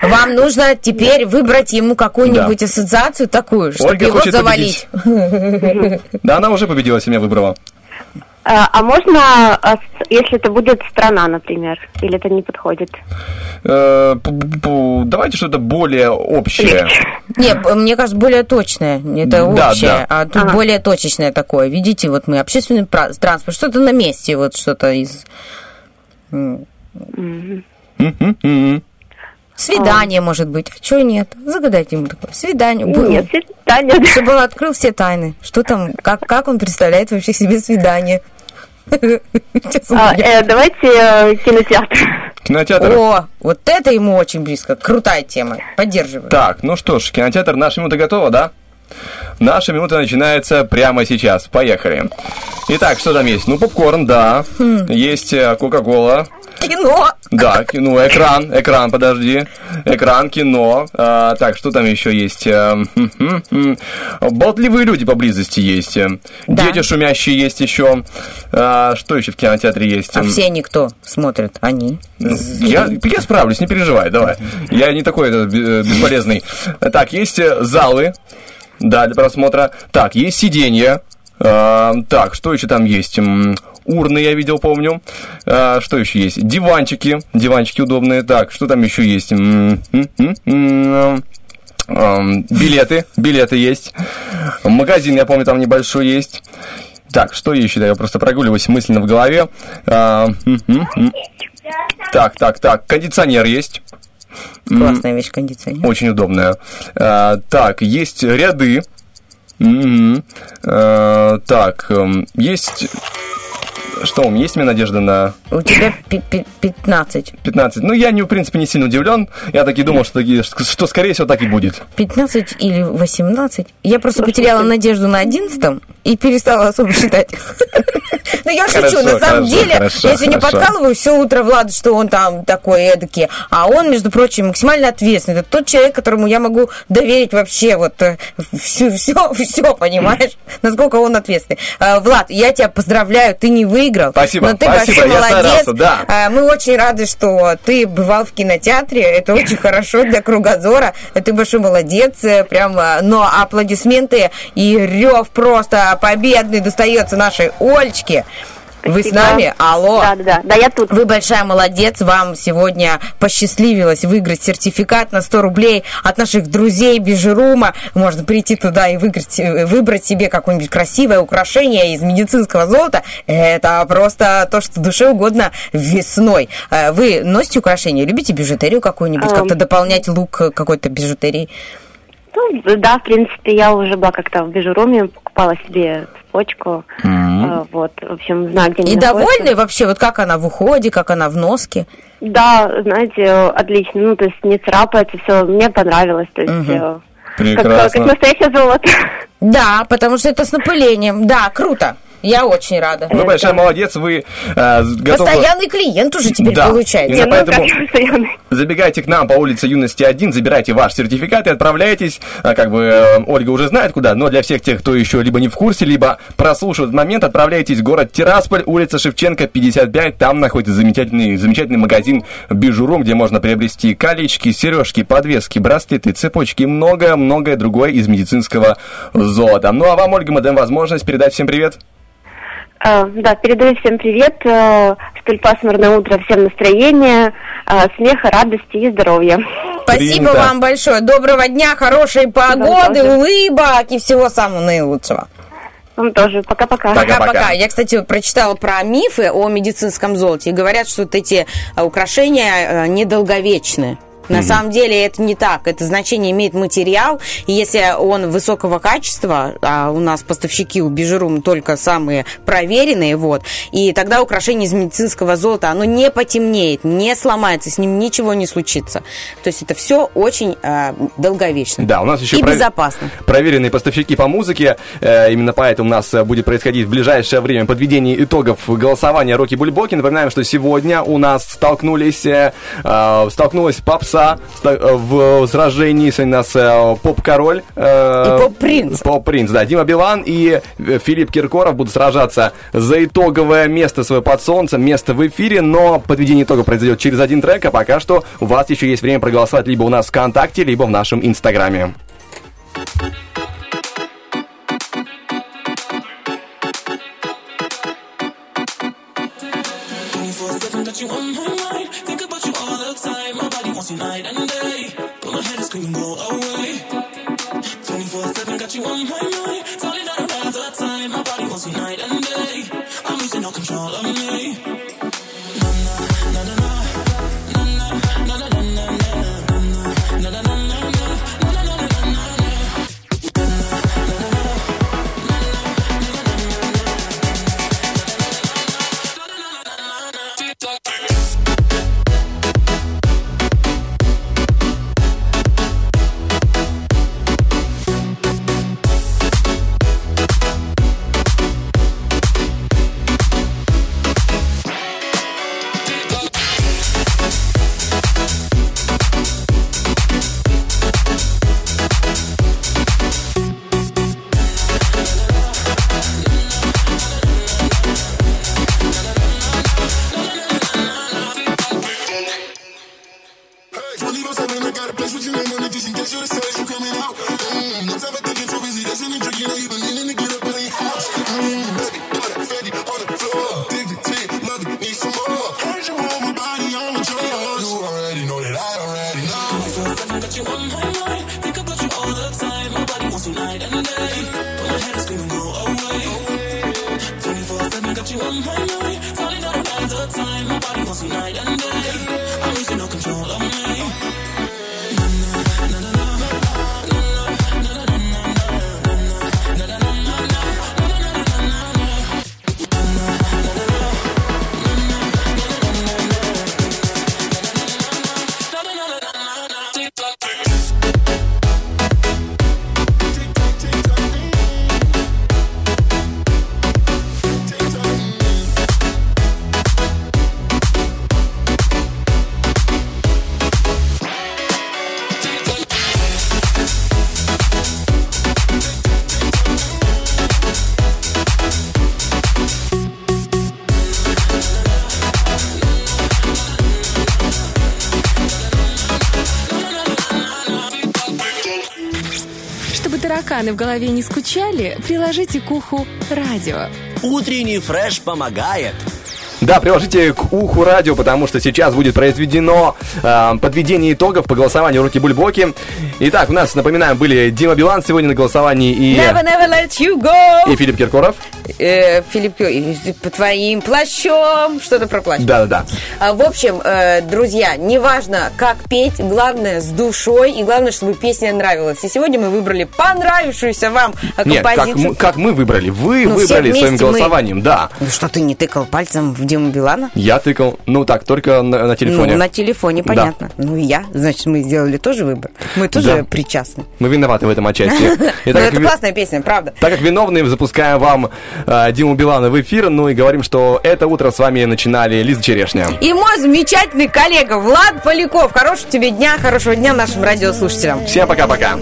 Вам нужно теперь выбрать ему какую-нибудь ассоциацию такую, чтобы Ольга его хочет завалить. Да, она уже победила, если меня выбрала. А, а можно, а, если это будет страна, например, или это не подходит? Э, Давайте что-то более общее. Нет, мне кажется, более точное. Это Да, общее, да. а тут Ага. более точечное такое. Видите, вот мы общественный транспорт, что-то на месте, вот что-то из... м, М-м-м. Свидание, может быть. А чего нет? Загадайте ему такое. Свидание. Было. Нет, свидание. Чтобы он открыл все тайны. Что там, как, как он представляет вообще себе свидание? А, э, давайте э, кинотеатр. Кинотеатр. О, вот это ему очень близко. Крутая тема. Поддерживаю. Так, ну что ж, кинотеатр, наша минута готова, да? Наша минута начинается прямо сейчас. Поехали. Итак, что там есть? Ну, попкорн, да. Хм. Есть э, Кока-Кола. Кино. Да, ну, экран, экран, подожди. Экран, кино. А, так, что там еще есть? Эм, хм, хм, хм. Болтливые люди поблизости есть. Э, Да. Дети шумящие есть еще. А, что еще в кинотеатре есть? А все они кто смотрят? Они. Я, я справлюсь, не переживай, давай. Я не такой э, бе- бесполезный. Так, есть э, залы, да, для просмотра. Так, есть сиденья. А, так, что еще там есть? Урны я видел, помню. А, что еще есть? Диванчики. Диванчики удобные. Так, что там еще есть? Ам, Билеты. Билеты есть. Магазин, я помню, там небольшой есть. Так, что еще? Да, я просто прогуливаюсь мысленно в голове. А. Так, так, так. Кондиционер есть. Классная вещь кондиционер. Очень удобная. А, так, есть ряды. А, так, эм, есть... Что, у меня есть у меня надежда на У тебя пи- пи- 15. 15? Ну, я, не, в принципе, не сильно удивлен. Я таки думал, что, что скорее всего, так и будет. 15 или 18. Я просто потеряла надежду на 11 и перестала особо считать. Ну, я шучу, на самом деле, я сегодня подкалываю все утро Влада, что он там такой эдакий, а он, между прочим, максимально ответственный. Это тот человек, которому я могу доверить вообще вот все, все, все, понимаешь, насколько он ответственный. А, Влад, я тебя поздравляю, ты не выиграл, Спасибо, но ты спасибо, большой я молодец. старался, да. А, Мы очень рады, что ты бывал в кинотеатре. Это очень хорошо для кругозора. Ты большой молодец. э, Прям, а, но аплодисменты и рев просто победный достается нашей Олечке. Вы с Спасибо. нами? Алло. Да, да, да. Да, я тут. Вы большая молодец. Вам сегодня посчастливилось выиграть сертификат на 100 рублей от наших друзей Бижерума. Можно прийти туда и выиграть, э, выбрать себе какое-нибудь красивое украшение из медицинского золота. Это просто то, что душе угодно весной. Э, Вы носите украшения? Любите бижутерию какую-нибудь? Эм. Как-то дополнять лук э, какой-то бижутерии? Ну, да, в принципе, я уже была как-то в бижуруме, покупала себе цепочку. э, Вот, в общем, знаю, где И довольны вообще? Вот как она в уходе, как она в носке? Да, знаете, отлично. Ну, то есть не царапается, все, мне понравилось. То есть, э, как, как настоящее золото. Да, потому что это с напылением. Да, круто. Я очень рада. Вы большая молодец, вы э, готовы... Постоянный клиент уже теперь Да. получается. Именно поэтому забегайте к нам по улице Юности 1, забирайте ваш сертификат и отправляйтесь. А, Как бы э, Ольга уже знает куда, но для всех тех, кто еще либо не в курсе, либо прослушивает этот момент, отправляйтесь в город Тирасполь, улица Шевченко, 55. Там находится замечательный, замечательный магазин Бижурум, где можно приобрести колечки, сережки, подвески, браслеты, цепочки и многое-многое другое из медицинского золота. Ну а вам, Ольга, мы даем возможность передать всем привет. Э, Да, передаю всем привет. э, Столь пасмурное утро, всем настроения, э, смеха, радости и здоровья. Спасибо Принято. вам большое. Доброго дня, хорошей погоды, улыбок и всего самого наилучшего. Вам тоже. Пока-пока. Пока-пока. Я, кстати, прочитала про мифы о медицинском золоте. И говорят, что вот эти украшения недолговечны. На Мгм. самом деле это не так. Это значение имеет материал. И если он высокого качества, а у нас поставщики у Бижерум только самые проверенные, вот, и тогда украшение из медицинского золота, оно не потемнеет, не сломается, с ним ничего не случится. То есть это все очень а, долговечно. Да, у нас еще и про- безопасно. проверенные поставщики по музыке. Э, Именно поэтому у нас э, будет происходить в ближайшее время подведение итогов голосования Роки Бульбоки. Напоминаем, что сегодня у нас столкнулись, э, э, столкнулась попса ста- э, в сражении. Сегодня у нас э, поп-король. э, И поп-принц. Поп-принц, да. Дима Билан и э, Филипп Киркоров будут сражаться за итоговое место свое под солнцем, место в эфире, но подведение итогов произойдет через один трек, а пока что у вас еще есть время проголосовать либо у нас ВКонтакте, либо в нашем Инстаграме. Twenty-four-seven, night and day, but my head is screaming, go away. Twenty-four-seven, got you on my mind. Falling down all the time. My body wants you night and day. I'm losing all control of me. Тараканы в голове не скучали, приложите к уху радио. Утренний фреш помогает. Да, приложите к уху радио, потому что сейчас будет произведено э, подведение итогов по голосованию Руки Бульбоки. Итак, у нас, напоминаем, были Дима Билан сегодня на голосовании и, Never, never let you go. и Филипп Киркоров. Э, Филипп, по твоим плащом. Что-то про плащ. Да-да-да. А, В общем, э, друзья, неважно, как петь, главное с душой, и главное, чтобы песня нравилась. И сегодня мы выбрали понравившуюся вам э, Нет, как, композицию. мы- как мы выбрали? Вы Ну, выбрали своим вместе мы. голосованием, да. Ну что, ты не тыкал пальцем в Диму Билана? Я тыкал, ну так, только на, на телефоне. Ну, на телефоне, Да. Ну и я, значит, мы сделали тоже выбор. Мы тоже Да. причастны. Мы виноваты в этом отчасти. Ну, это классная песня, правда. Так как виновные, запускаем вам э, Диму Билана в эфир, ну и говорим, что это утро с вами начинали Лиза Черешня. И мой замечательный коллега Влад Поляков. Хорошего тебе дня, хорошего дня нашим радиослушателям. Всем пока-пока.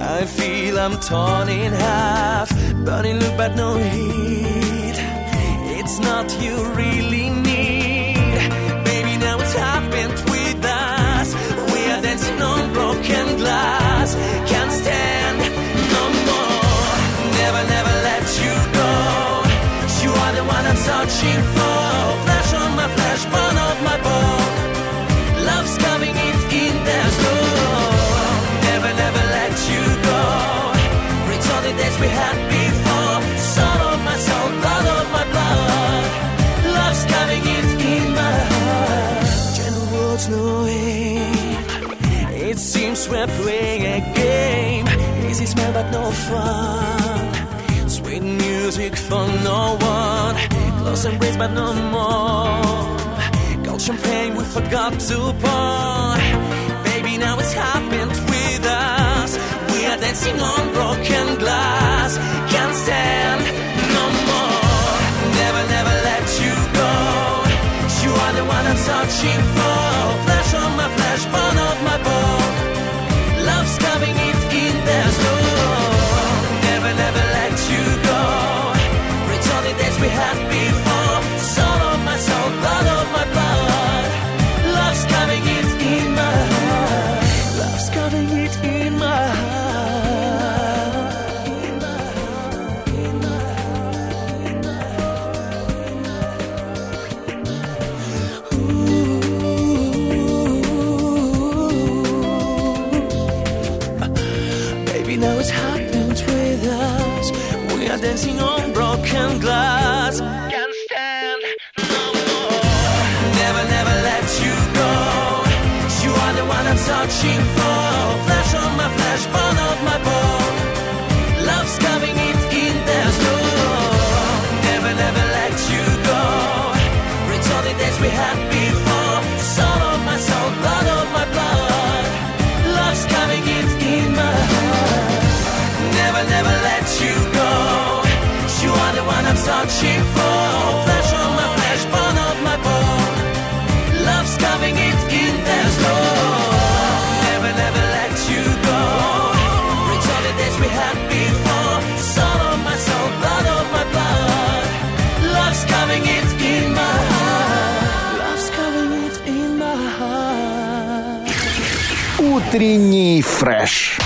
I feel I'm torn in half Burning look but no heat It's not you really need. Baby now it's happened with us. We are dancing on broken glass. Can't stand no more. Never, never let you go. You are the one I'm searching for us we're playing a game. Easy smell but no fun. Sweet music for no one. Close embrace but no more. Gold champagne we forgot to pour. Baby, now it's happened with us. We are dancing on broken glass. Can't stand. dancing on broken glass. утренний фреш.